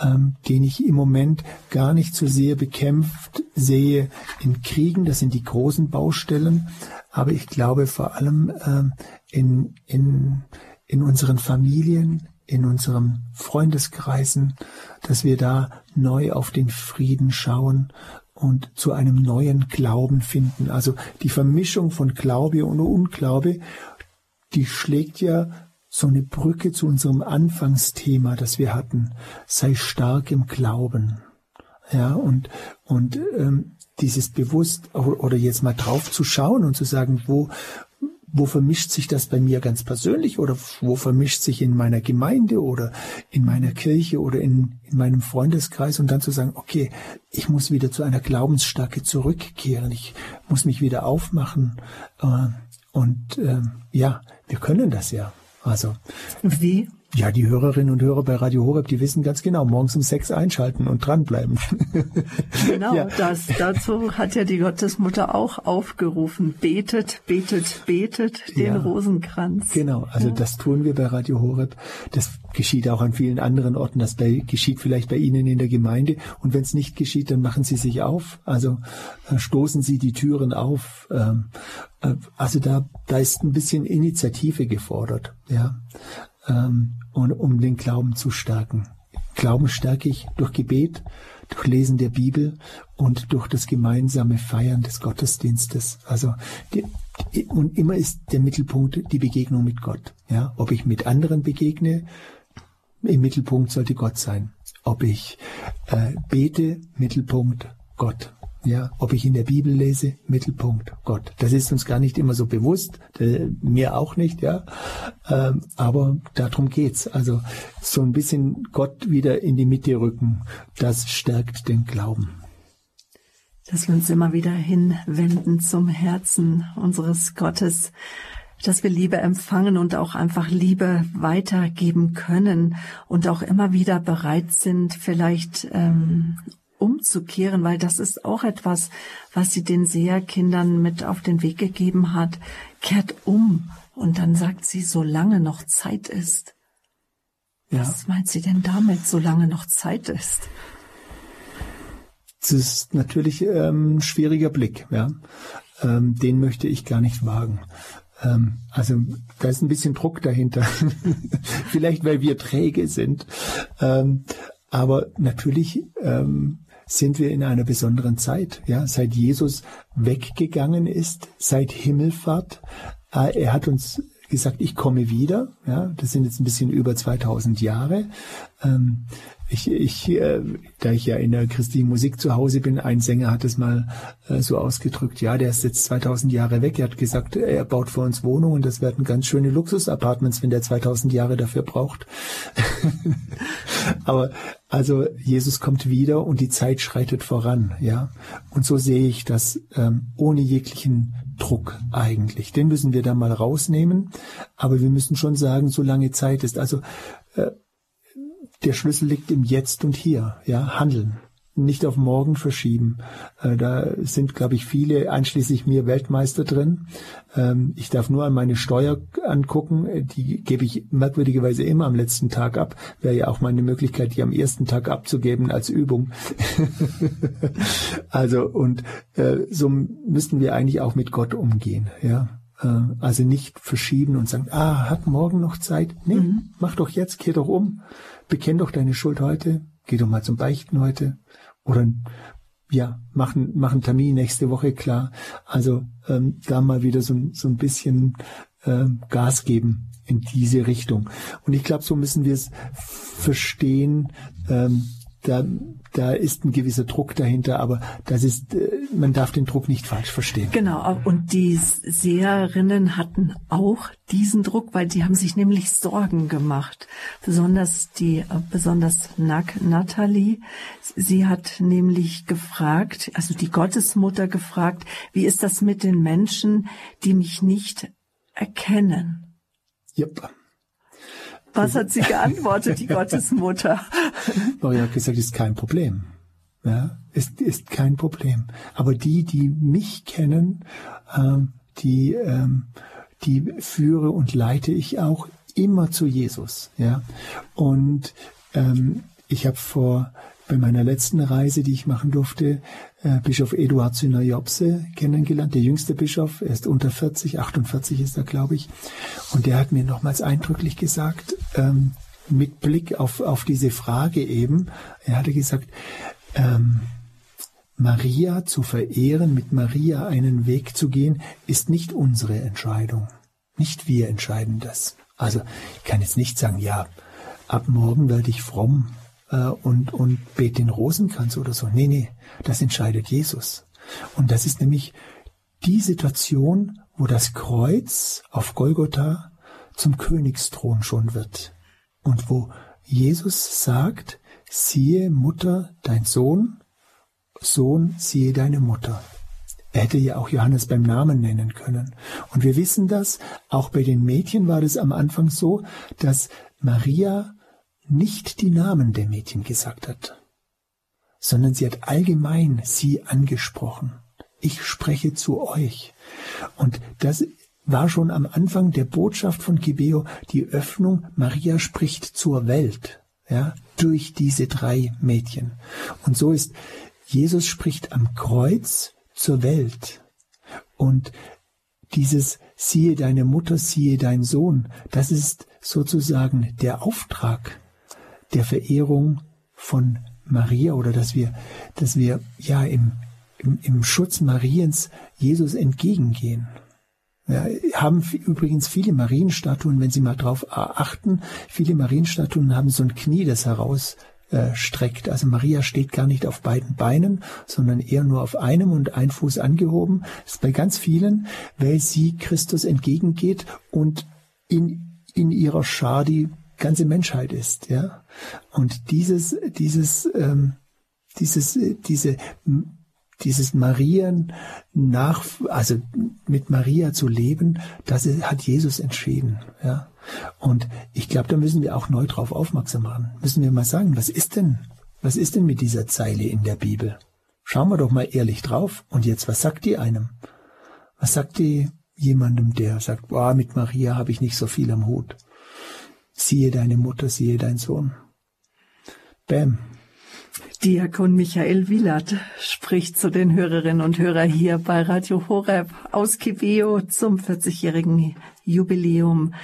ähm, den ich im Moment gar nicht so sehr bekämpft sehe in Kriegen. Das sind die großen Baustellen, aber ich glaube vor allem ähm, in in in unseren Familien, in unseren Freundeskreisen, dass wir da neu auf den Frieden schauen und zu einem neuen Glauben finden. Also die Vermischung von Glaube und Unglaube die schlägt ja so eine Brücke zu unserem Anfangsthema, das wir hatten. Sei stark im Glauben. Ja, und, und ähm, dieses bewusst oder jetzt mal drauf zu schauen und zu sagen, wo, wo vermischt sich das bei mir ganz persönlich oder wo vermischt sich in meiner Gemeinde oder in meiner Kirche oder in, in meinem Freundeskreis und dann zu sagen, okay, ich muss wieder zu einer Glaubensstärke zurückkehren, ich muss mich wieder aufmachen äh, und äh, ja, wir können das ja. Also wie? Ja, die Hörerinnen und Hörer bei Radio Horeb, die wissen ganz genau, morgens um sechs einschalten und dranbleiben. Genau, ja. das, dazu hat ja die Gottesmutter auch aufgerufen. Betet, betet, betet den ja. Rosenkranz. Genau, also ja. das tun wir bei Radio Horeb. Das geschieht auch an vielen anderen Orten. Das bei, geschieht vielleicht bei Ihnen in der Gemeinde. Und wenn es nicht geschieht, dann machen Sie sich auf. Also äh, stoßen Sie die Türen auf. Ähm, äh, also da, da ist ein bisschen Initiative gefordert. Ja ähm, und, um den Glauben zu stärken. Glauben stärke ich durch Gebet, durch Lesen der Bibel und durch das gemeinsame Feiern des Gottesdienstes. Also die, und immer ist der Mittelpunkt die Begegnung mit Gott. Ja, ob ich mit anderen begegne, im Mittelpunkt sollte Gott sein. Ob ich äh, bete, Mittelpunkt Gott. Ja, ob ich in der Bibel lese, Mittelpunkt Gott. Das ist uns gar nicht immer so bewusst, äh, mir auch nicht, ja. Ähm, aber darum geht's. Also so ein bisschen Gott wieder in die Mitte rücken, das stärkt den Glauben. Dass wir uns immer wieder hinwenden zum Herzen unseres Gottes, dass wir Liebe empfangen und auch einfach Liebe weitergeben können und auch immer wieder bereit sind, vielleicht ähm, umzukehren, weil das ist auch etwas, was sie den Seherkindern mit auf den Weg gegeben hat. Kehrt um. Und dann sagt sie, solange noch Zeit ist. Ja. Was meint sie denn damit, solange noch Zeit ist? Das ist natürlich ähm, ein schwieriger Blick, ja. Ähm, den möchte ich gar nicht wagen. Ähm, also da ist ein bisschen Druck dahinter. Vielleicht weil wir träge sind. Ähm, aber natürlich ähm, sind wir in einer besonderen Zeit. Ja, seit Jesus weggegangen ist, seit Himmelfahrt, äh, er hat uns gesagt, ich komme wieder. Ja, das sind jetzt ein bisschen über 2000 Jahre. Ähm, ich, ich, äh, da ich ja in der christlichen Musik zu Hause bin, ein Sänger hat es mal äh, so ausgedrückt, ja, der ist jetzt 2000 Jahre weg. Er hat gesagt, er baut für uns Wohnungen, das werden ganz schöne Luxusapartments, wenn der 2000 Jahre dafür braucht. Aber also Jesus kommt wieder und die Zeit schreitet voran, ja. Und so sehe ich das ähm, ohne jeglichen Druck eigentlich. Den müssen wir da mal rausnehmen. Aber wir müssen schon sagen, so lange Zeit ist. Also äh, der Schlüssel liegt im Jetzt und Hier, ja, handeln nicht auf morgen verschieben. Äh, da sind, glaube ich, viele, einschließlich mir, Weltmeister drin. Ähm, ich darf nur an meine Steuer angucken. Die gebe ich merkwürdigerweise immer am letzten Tag ab. Wäre ja auch meine Möglichkeit, die am ersten Tag abzugeben als Übung. also, und äh, so müssten wir eigentlich auch mit Gott umgehen, ja. Äh, also nicht verschieben und sagen, ah, hat morgen noch Zeit? Nee, mhm. mach doch jetzt, kehr doch um. Bekenn doch deine Schuld heute. Geh doch mal zum Beichten heute. Oder ja, machen, machen Termin nächste Woche klar. Also ähm, da mal wieder so, so ein bisschen ähm, Gas geben in diese Richtung. Und ich glaube, so müssen wir es verstehen. Ähm, da, da ist ein gewisser Druck dahinter, aber das ist, äh, man darf den Druck nicht falsch verstehen. Genau, und die Seherinnen hatten auch diesen Druck, weil die haben sich nämlich Sorgen gemacht. Besonders die, äh, besonders Natalie, sie hat nämlich gefragt, also die Gottesmutter gefragt, wie ist das mit den Menschen, die mich nicht erkennen? Yep. Was hat sie geantwortet, die Gottesmutter? Maria hat gesagt, ist kein Problem. Ja, ist, ist kein Problem. Aber die, die mich kennen, ähm, die, ähm, die führe und leite ich auch immer zu Jesus. Ja, und ähm, ich habe vor bei meiner letzten Reise, die ich machen durfte, äh, Bischof Eduard Syner-Jobse kennengelernt, der jüngste Bischof. Er ist unter 40, 48 ist er, glaube ich. Und der hat mir nochmals eindrücklich gesagt, ähm, mit Blick auf, auf diese Frage eben, er hatte gesagt, ähm, Maria zu verehren, mit Maria einen Weg zu gehen, ist nicht unsere Entscheidung. Nicht wir entscheiden das. Also ich kann jetzt nicht sagen, ja, ab morgen werde ich fromm äh, und, und bete den Rosenkranz oder so. Nee, nee, das entscheidet Jesus. Und das ist nämlich die Situation, wo das Kreuz auf Golgotha zum Königsthron schon wird. Und wo Jesus sagt, siehe Mutter, dein Sohn, Sohn, siehe deine Mutter. Er hätte ja auch Johannes beim Namen nennen können. Und wir wissen das, auch bei den Mädchen war das am Anfang so, dass Maria nicht die Namen der Mädchen gesagt hat, sondern sie hat allgemein sie angesprochen. Ich spreche zu euch. Und das war schon am Anfang der Botschaft von Gibeo die Öffnung, Maria spricht zur Welt, ja, durch diese drei Mädchen. Und so ist, Jesus spricht am Kreuz zur Welt. Und dieses siehe deine Mutter, siehe dein Sohn, das ist sozusagen der Auftrag der Verehrung von Maria oder dass wir, dass wir ja im, im, im Schutz Mariens Jesus entgegengehen. Ja, haben übrigens viele Marienstatuen, wenn Sie mal drauf achten, viele Marienstatuen haben so ein Knie, das herausstreckt. Also Maria steht gar nicht auf beiden Beinen, sondern eher nur auf einem und ein Fuß angehoben. Das ist bei ganz vielen, weil sie Christus entgegengeht und in, in ihrer Schar die ganze Menschheit ist, ja. Und dieses, dieses, ähm, dieses, diese, dieses Marien nach, also mit Maria zu leben, das hat Jesus entschieden, ja. Und ich glaube, da müssen wir auch neu drauf aufmerksam machen. Müssen wir mal sagen, was ist denn, was ist denn mit dieser Zeile in der Bibel? Schauen wir doch mal ehrlich drauf. Und jetzt, was sagt die einem? Was sagt die jemandem, der sagt, boah, mit Maria habe ich nicht so viel am Hut? Siehe deine Mutter, siehe dein Sohn. Bäm. Diakon Michael Willert spricht zu den Hörerinnen und Hörern hier bei Radio Horeb aus Kibeo zum 40-jährigen Jubiläum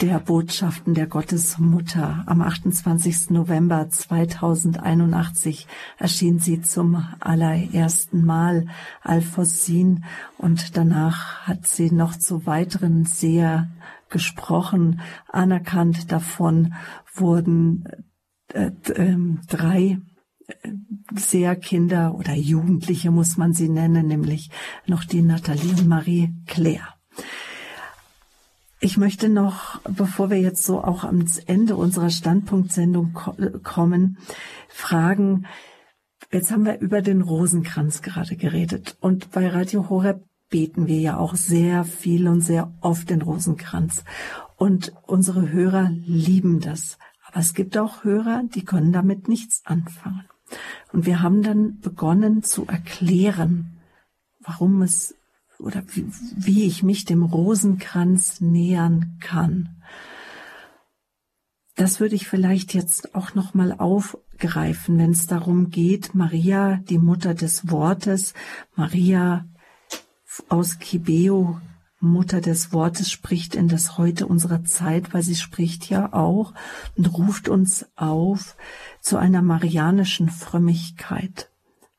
der Botschaften der Gottesmutter. Am 28. November 2081 erschien sie zum allerersten Mal Alphosin und danach hat sie noch zu weiteren sehr gesprochen, anerkannt. Davon wurden äh, äh, drei äh, sehr Kinder oder Jugendliche muss man sie nennen, nämlich noch die Nathalie und Marie Claire. Ich möchte noch, bevor wir jetzt so auch ans Ende unserer Standpunktsendung kommen, fragen, jetzt haben wir über den Rosenkranz gerade geredet und bei Radio Horeb beten wir ja auch sehr viel und sehr oft den Rosenkranz. Und unsere Hörer lieben das. Aber es gibt auch Hörer, die können damit nichts anfangen. Und wir haben dann begonnen zu erklären, warum es oder wie, wie ich mich dem Rosenkranz nähern kann. Das würde ich vielleicht jetzt auch noch mal aufgreifen, wenn es darum geht, Maria, die Mutter des Wortes, Maria aus Kibeo, Mutter des Wortes, spricht in das Heute unserer Zeit, weil sie spricht ja auch und ruft uns auf zu einer marianischen Frömmigkeit.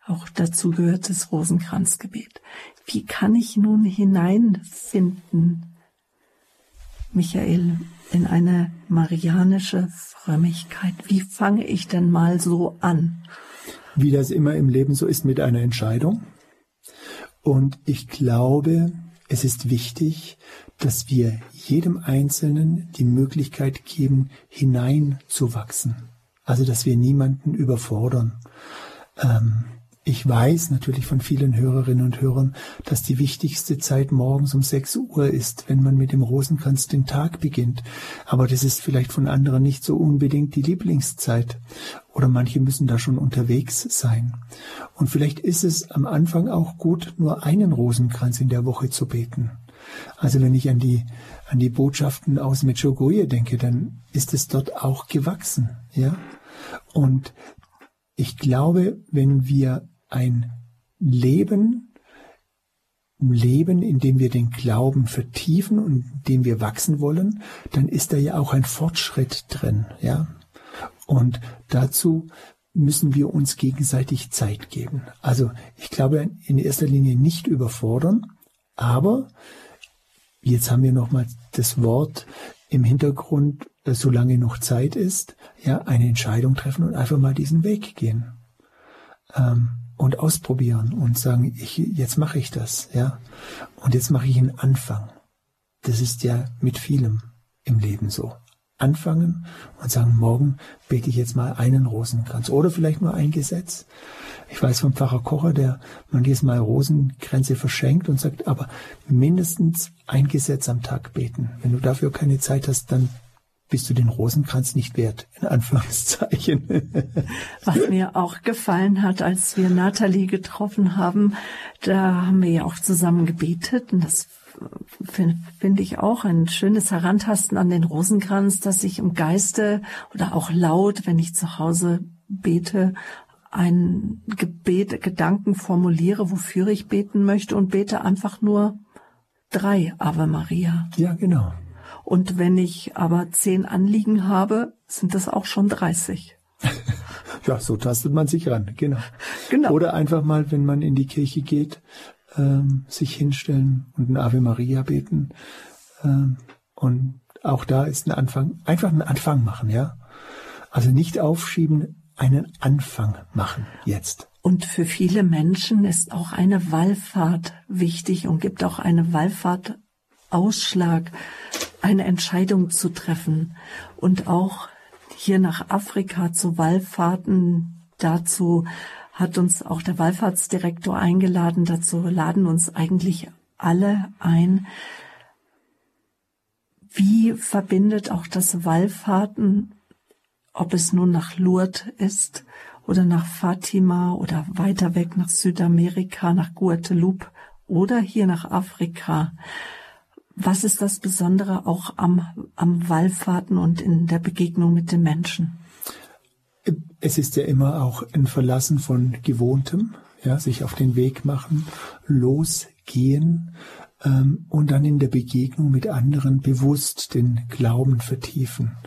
Auch dazu gehört das Rosenkranzgebet. Wie kann ich nun hineinfinden, Michael, in eine marianische Frömmigkeit? Wie fange ich denn mal so an? Wie das immer im Leben so ist mit einer Entscheidung. Und ich glaube, es ist wichtig, dass wir jedem Einzelnen die Möglichkeit geben, hineinzuwachsen. Also, dass wir niemanden überfordern. Ähm, ich weiß natürlich von vielen Hörerinnen und Hörern, dass die wichtigste Zeit morgens um 6 Uhr ist, wenn man mit dem Rosenkranz den Tag beginnt. Aber das ist vielleicht von anderen nicht so unbedingt die Lieblingszeit. Oder manche müssen da schon unterwegs sein. Und vielleicht ist es am Anfang auch gut, nur einen Rosenkranz in der Woche zu beten. Also wenn ich an die, an die Botschaften aus Medjugorje denke, dann ist es dort auch gewachsen, ja. Und ich glaube, wenn wir ein Leben, Leben, in dem wir den Glauben vertiefen und in dem wir wachsen wollen, dann ist da ja auch ein Fortschritt drin, ja. Und dazu müssen wir uns gegenseitig Zeit geben. Also ich glaube in erster Linie nicht überfordern, aber jetzt haben wir nochmal das Wort im Hintergrund, äh, solange noch Zeit ist, ja, eine Entscheidung treffen und einfach mal diesen Weg gehen. Ähm, und ausprobieren und sagen, ich, jetzt mache ich das, ja. Und jetzt mache ich einen Anfang. Das ist ja mit vielem im Leben so. Anfangen und sagen, morgen bete ich jetzt mal einen Rosenkranz oder vielleicht nur ein Gesetz. Ich weiß vom Pfarrer Kocher, der manches Mal Rosenkränze verschenkt und sagt, aber mindestens ein Gesetz am Tag beten. Wenn du dafür keine Zeit hast, dann bist du den Rosenkranz nicht wert, in Anführungszeichen. Was mir auch gefallen hat, als wir Nathalie getroffen haben, da haben wir ja auch zusammen gebetet und das finde find ich auch ein schönes Herantasten an den Rosenkranz, dass ich im Geiste oder auch laut, wenn ich zu Hause bete, ein Gebet, Gedanken formuliere, wofür ich beten möchte und bete einfach nur drei Ave Maria. Ja, genau. Und wenn ich aber zehn Anliegen habe, sind das auch schon 30. ja, so tastet man sich ran, genau. genau. Oder einfach mal, wenn man in die Kirche geht, ähm, sich hinstellen und ein Ave Maria beten. Ähm, und auch da ist ein Anfang, einfach einen Anfang machen, ja. Also nicht aufschieben, einen Anfang machen jetzt. Und für viele Menschen ist auch eine Wallfahrt wichtig und gibt auch eine Wallfahrt Ausschlag, eine Entscheidung zu treffen und auch hier nach Afrika zu Wallfahrten dazu hat uns auch der Wallfahrtsdirektor eingeladen. Dazu laden uns eigentlich alle ein. Wie verbindet auch das Wallfahrten, ob es nun nach Lourdes ist oder nach Fatima oder weiter weg nach Südamerika, nach Guadeloupe oder hier nach Afrika? Was ist das Besondere auch am, am Wallfahrten und in der Begegnung mit den Menschen? Es ist ja immer auch ein Verlassen von Gewohntem, ja, sich auf den Weg machen, losgehen ähm, und dann in der Begegnung mit anderen bewusst den Glauben vertiefen.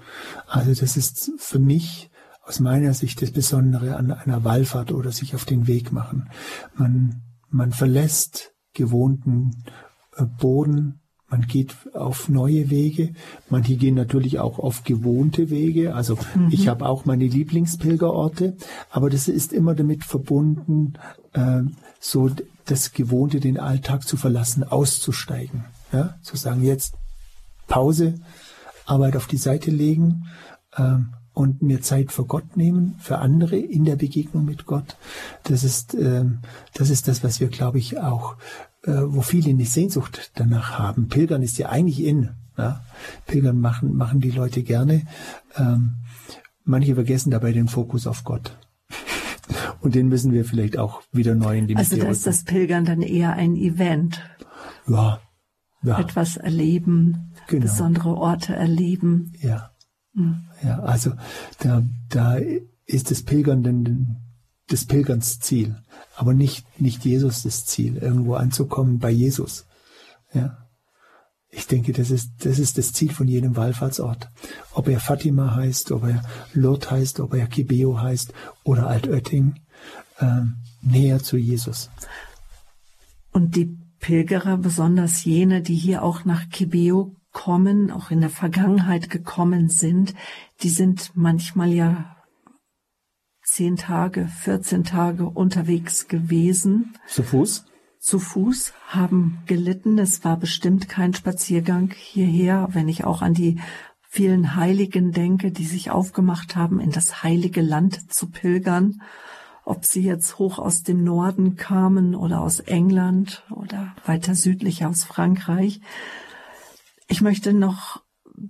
Also das ist für mich aus meiner Sicht das Besondere an einer Wallfahrt oder sich auf den Weg machen. Man, man verlässt gewohnten äh, Boden, man geht auf neue Wege. Manche gehen natürlich auch auf gewohnte Wege. Also mhm. ich habe auch meine Lieblingspilgerorte, aber das ist immer damit verbunden, äh, so das Gewohnte, den Alltag zu verlassen, auszusteigen. Ja? Zu sagen, jetzt Pause, Arbeit auf die Seite legen äh, und mir Zeit für Gott nehmen, für andere in der Begegnung mit Gott. Das ist, äh, das ist das, was wir, glaube ich, auch wo viele eine Sehnsucht danach haben. Pilgern ist ja eigentlich in. Ja? Pilgern machen, machen die Leute gerne. Ähm, manche vergessen dabei den Fokus auf Gott. Und den müssen wir vielleicht auch wieder neu in die Also da ist das Pilgern dann eher ein Event. Ja. ja. Etwas erleben, genau. besondere Orte erleben. Ja. Hm. Ja, also da, da ist das Pilgern dann des Pilgerns Ziel, aber nicht, nicht Jesus das Ziel, irgendwo anzukommen bei Jesus. Ja. Ich denke, das ist, das ist das Ziel von jedem Wallfahrtsort. Ob er Fatima heißt, ob er Lourdes heißt, ob er Kibeo heißt oder Altötting, ähm, näher zu Jesus. Und die Pilgerer, besonders jene, die hier auch nach Kibeo kommen, auch in der Vergangenheit gekommen sind, die sind manchmal ja zehn Tage, 14 Tage unterwegs gewesen. Zu Fuß? Zu Fuß, haben gelitten. Es war bestimmt kein Spaziergang hierher, wenn ich auch an die vielen Heiligen denke, die sich aufgemacht haben, in das heilige Land zu pilgern. Ob sie jetzt hoch aus dem Norden kamen oder aus England oder weiter südlich aus Frankreich. Ich möchte noch,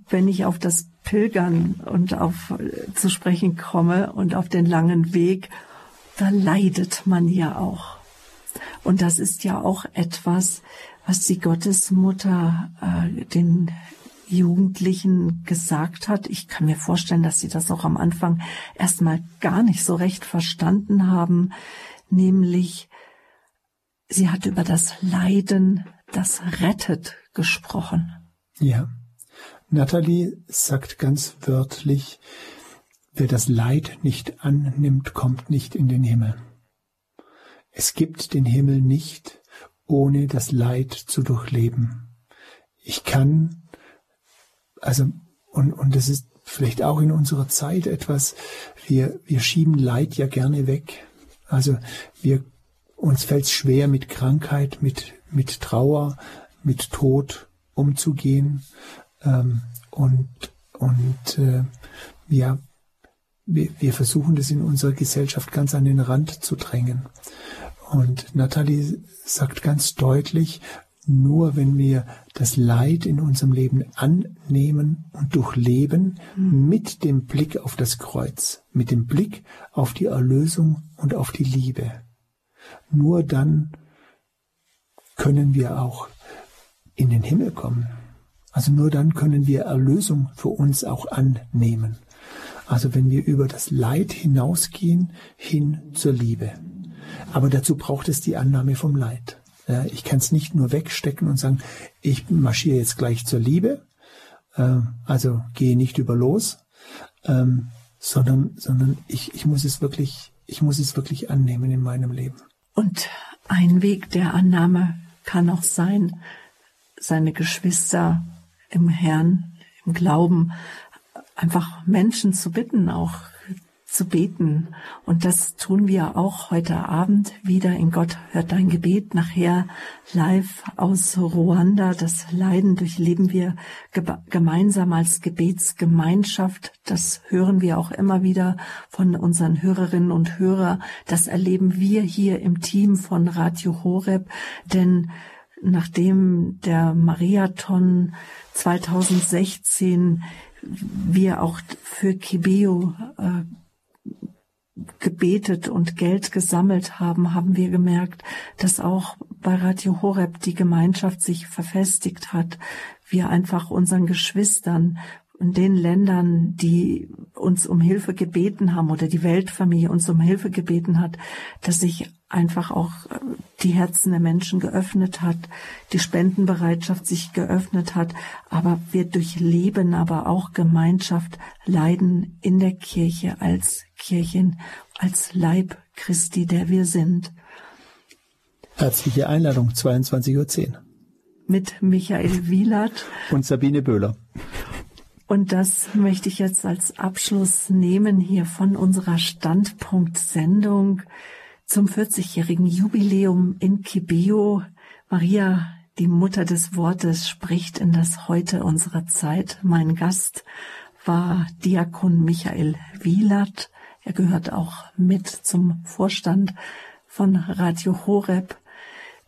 wenn ich auf das Pilgern und auf zu sprechen komme und auf den langen Weg, da leidet man ja auch. Und das ist ja auch etwas, was die Gottesmutter äh, den Jugendlichen gesagt hat. Ich kann mir vorstellen, dass sie das auch am Anfang erstmal gar nicht so recht verstanden haben, nämlich sie hat über das Leiden, das rettet gesprochen. Ja. Natalie sagt ganz wörtlich, wer das Leid nicht annimmt, kommt nicht in den Himmel. Es gibt den Himmel nicht, ohne das Leid zu durchleben. Ich kann, also und, und das ist vielleicht auch in unserer Zeit etwas, wir, wir schieben Leid ja gerne weg. Also wir, uns fällt es schwer, mit Krankheit, mit, mit Trauer, mit Tod umzugehen. Ähm, und und äh, ja, wir, wir versuchen das in unserer Gesellschaft ganz an den Rand zu drängen. Und Nathalie sagt ganz deutlich, nur wenn wir das Leid in unserem Leben annehmen und durchleben mhm. mit dem Blick auf das Kreuz, mit dem Blick auf die Erlösung und auf die Liebe, nur dann können wir auch in den Himmel kommen. Also nur dann können wir Erlösung für uns auch annehmen. Also wenn wir über das Leid hinausgehen hin zur Liebe. Aber dazu braucht es die Annahme vom Leid. Ja, ich kann es nicht nur wegstecken und sagen, ich marschiere jetzt gleich zur Liebe, äh, also gehe nicht über los, ähm, sondern, sondern ich, ich muss es wirklich, ich muss es wirklich annehmen in meinem Leben. Und ein Weg der Annahme kann auch sein, seine Geschwister im Herrn, im Glauben, einfach Menschen zu bitten, auch zu beten. Und das tun wir auch heute Abend wieder in Gott hört dein Gebet. Nachher live aus Ruanda. Das Leiden durchleben wir gemeinsam als Gebetsgemeinschaft. Das hören wir auch immer wieder von unseren Hörerinnen und Hörern. Das erleben wir hier im Team von Radio Horeb. Denn nachdem der Mariathon 2016 wir auch für Kibeo äh, gebetet und Geld gesammelt haben, haben wir gemerkt, dass auch bei Radio Horeb die Gemeinschaft sich verfestigt hat. Wir einfach unseren Geschwistern in den Ländern, die uns um Hilfe gebeten haben oder die Weltfamilie uns um Hilfe gebeten hat, dass sich einfach auch äh, die Herzen der Menschen geöffnet hat, die Spendenbereitschaft sich geöffnet hat, aber wir durchleben aber auch Gemeinschaft, leiden in der Kirche als Kirchen, als Leib Christi, der wir sind. Herzliche Einladung, 22.10 Uhr. Mit Michael Wielert und Sabine Böhler. Und das möchte ich jetzt als Abschluss nehmen hier von unserer Standpunkt-Sendung zum 40-jährigen Jubiläum in Kibeo. Maria, die Mutter des Wortes, spricht in das Heute unserer Zeit. Mein Gast war Diakon Michael Wielert. Er gehört auch mit zum Vorstand von Radio Horeb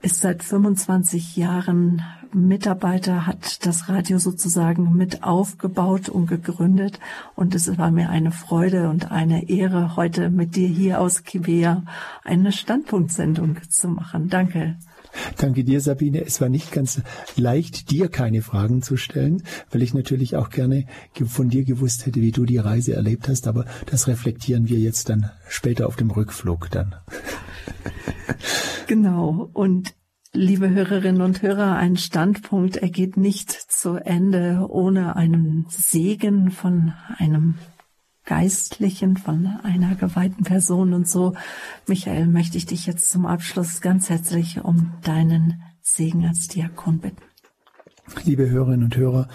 ist seit 25 Jahren Mitarbeiter, hat das Radio sozusagen mit aufgebaut und gegründet. Und es war mir eine Freude und eine Ehre, heute mit dir hier aus Kibea eine Standpunktsendung zu machen. Danke. Danke dir, Sabine. Es war nicht ganz leicht, dir keine Fragen zu stellen, weil ich natürlich auch gerne von dir gewusst hätte, wie du die Reise erlebt hast. Aber das reflektieren wir jetzt dann später auf dem Rückflug dann. Genau. Und liebe Hörerinnen und Hörer, ein Standpunkt, er geht nicht zu Ende ohne einen Segen von einem Geistlichen, von einer geweihten Person. Und so, Michael, möchte ich dich jetzt zum Abschluss ganz herzlich um deinen Segen als Diakon bitten. Liebe Hörerinnen und Hörer,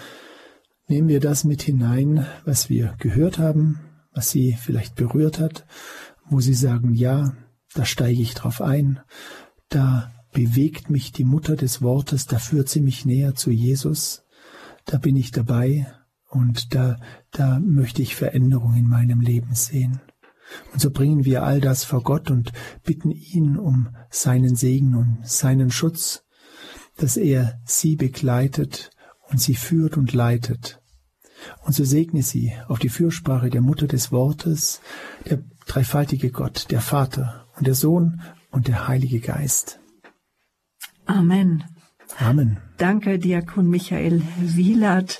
nehmen wir das mit hinein, was wir gehört haben, was Sie vielleicht berührt hat, wo Sie sagen, ja, da steige ich drauf ein, da bewegt mich die Mutter des Wortes, da führt sie mich näher zu Jesus, da bin ich dabei. Und da, da möchte ich Veränderung in meinem Leben sehen. Und so bringen wir all das vor Gott und bitten ihn um seinen Segen und seinen Schutz, dass er sie begleitet und sie führt und leitet. Und so segne sie auf die Fürsprache der Mutter des Wortes, der dreifaltige Gott, der Vater und der Sohn und der Heilige Geist. Amen. Amen. Danke, Diakon Michael Wielert.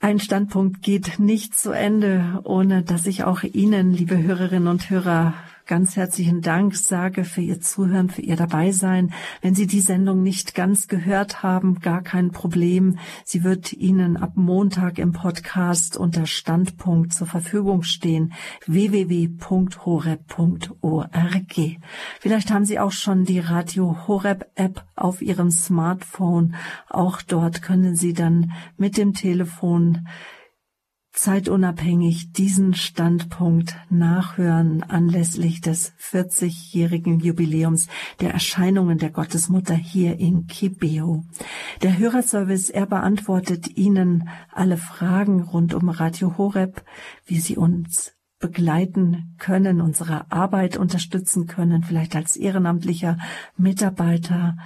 Ein Standpunkt geht nicht zu Ende, ohne dass ich auch Ihnen, liebe Hörerinnen und Hörer, ganz herzlichen Dank sage für Ihr Zuhören, für Ihr Dabeisein. Wenn Sie die Sendung nicht ganz gehört haben, gar kein Problem. Sie wird Ihnen ab Montag im Podcast unter Standpunkt zur Verfügung stehen. www.horeb.org. Vielleicht haben Sie auch schon die Radio Horeb App auf Ihrem Smartphone. Auch dort können Sie dann mit dem Telefon zeitunabhängig diesen Standpunkt nachhören anlässlich des 40-jährigen Jubiläums der Erscheinungen der Gottesmutter hier in Kibeo. Der Hörerservice, er beantwortet Ihnen alle Fragen rund um Radio Horeb, wie Sie uns begleiten können, unsere Arbeit unterstützen können, vielleicht als ehrenamtlicher Mitarbeiter,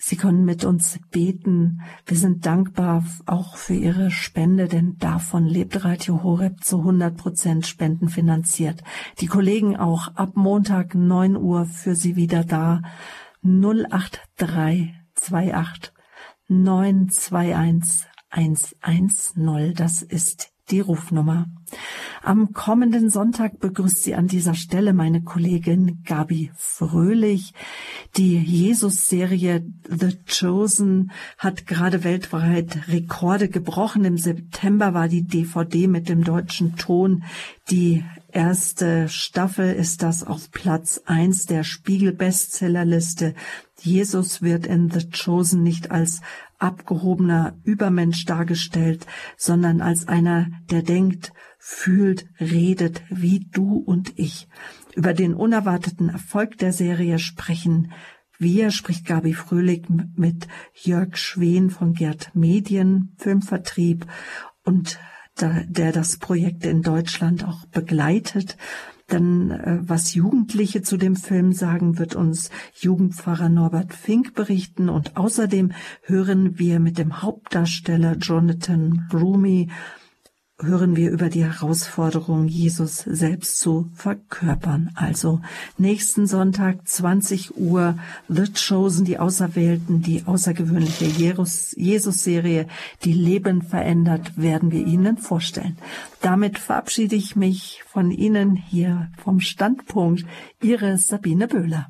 Sie können mit uns beten. Wir sind dankbar auch für Ihre Spende, denn davon lebt Radio Horeb zu 100 Prozent spendenfinanziert. Die Kollegen auch ab Montag 9 Uhr für Sie wieder da. 08328 921 110. Das ist die Rufnummer. Am kommenden Sonntag begrüßt sie an dieser Stelle meine Kollegin Gabi Fröhlich. Die Jesus-Serie The Chosen hat gerade weltweit Rekorde gebrochen. Im September war die DVD mit dem deutschen Ton die erste Staffel ist das auf Platz eins der Spiegel-Bestsellerliste. Jesus wird in The Chosen nicht als abgehobener Übermensch dargestellt, sondern als einer, der denkt, fühlt, redet wie du und ich. Über den unerwarteten Erfolg der Serie sprechen wir, spricht Gabi Fröhlich mit Jörg Schwen von Gerd Medien, Filmvertrieb und der das Projekt in Deutschland auch begleitet. Dann, äh, was Jugendliche zu dem Film sagen, wird uns Jugendpfarrer Norbert Fink berichten. Und außerdem hören wir mit dem Hauptdarsteller Jonathan Rumi hören wir über die Herausforderung, Jesus selbst zu verkörpern. Also nächsten Sonntag 20 Uhr The Chosen, die Auserwählten, die außergewöhnliche Jesus-Serie, die Leben verändert, werden wir Ihnen vorstellen. Damit verabschiede ich mich von Ihnen hier vom Standpunkt. Ihre Sabine Böhler.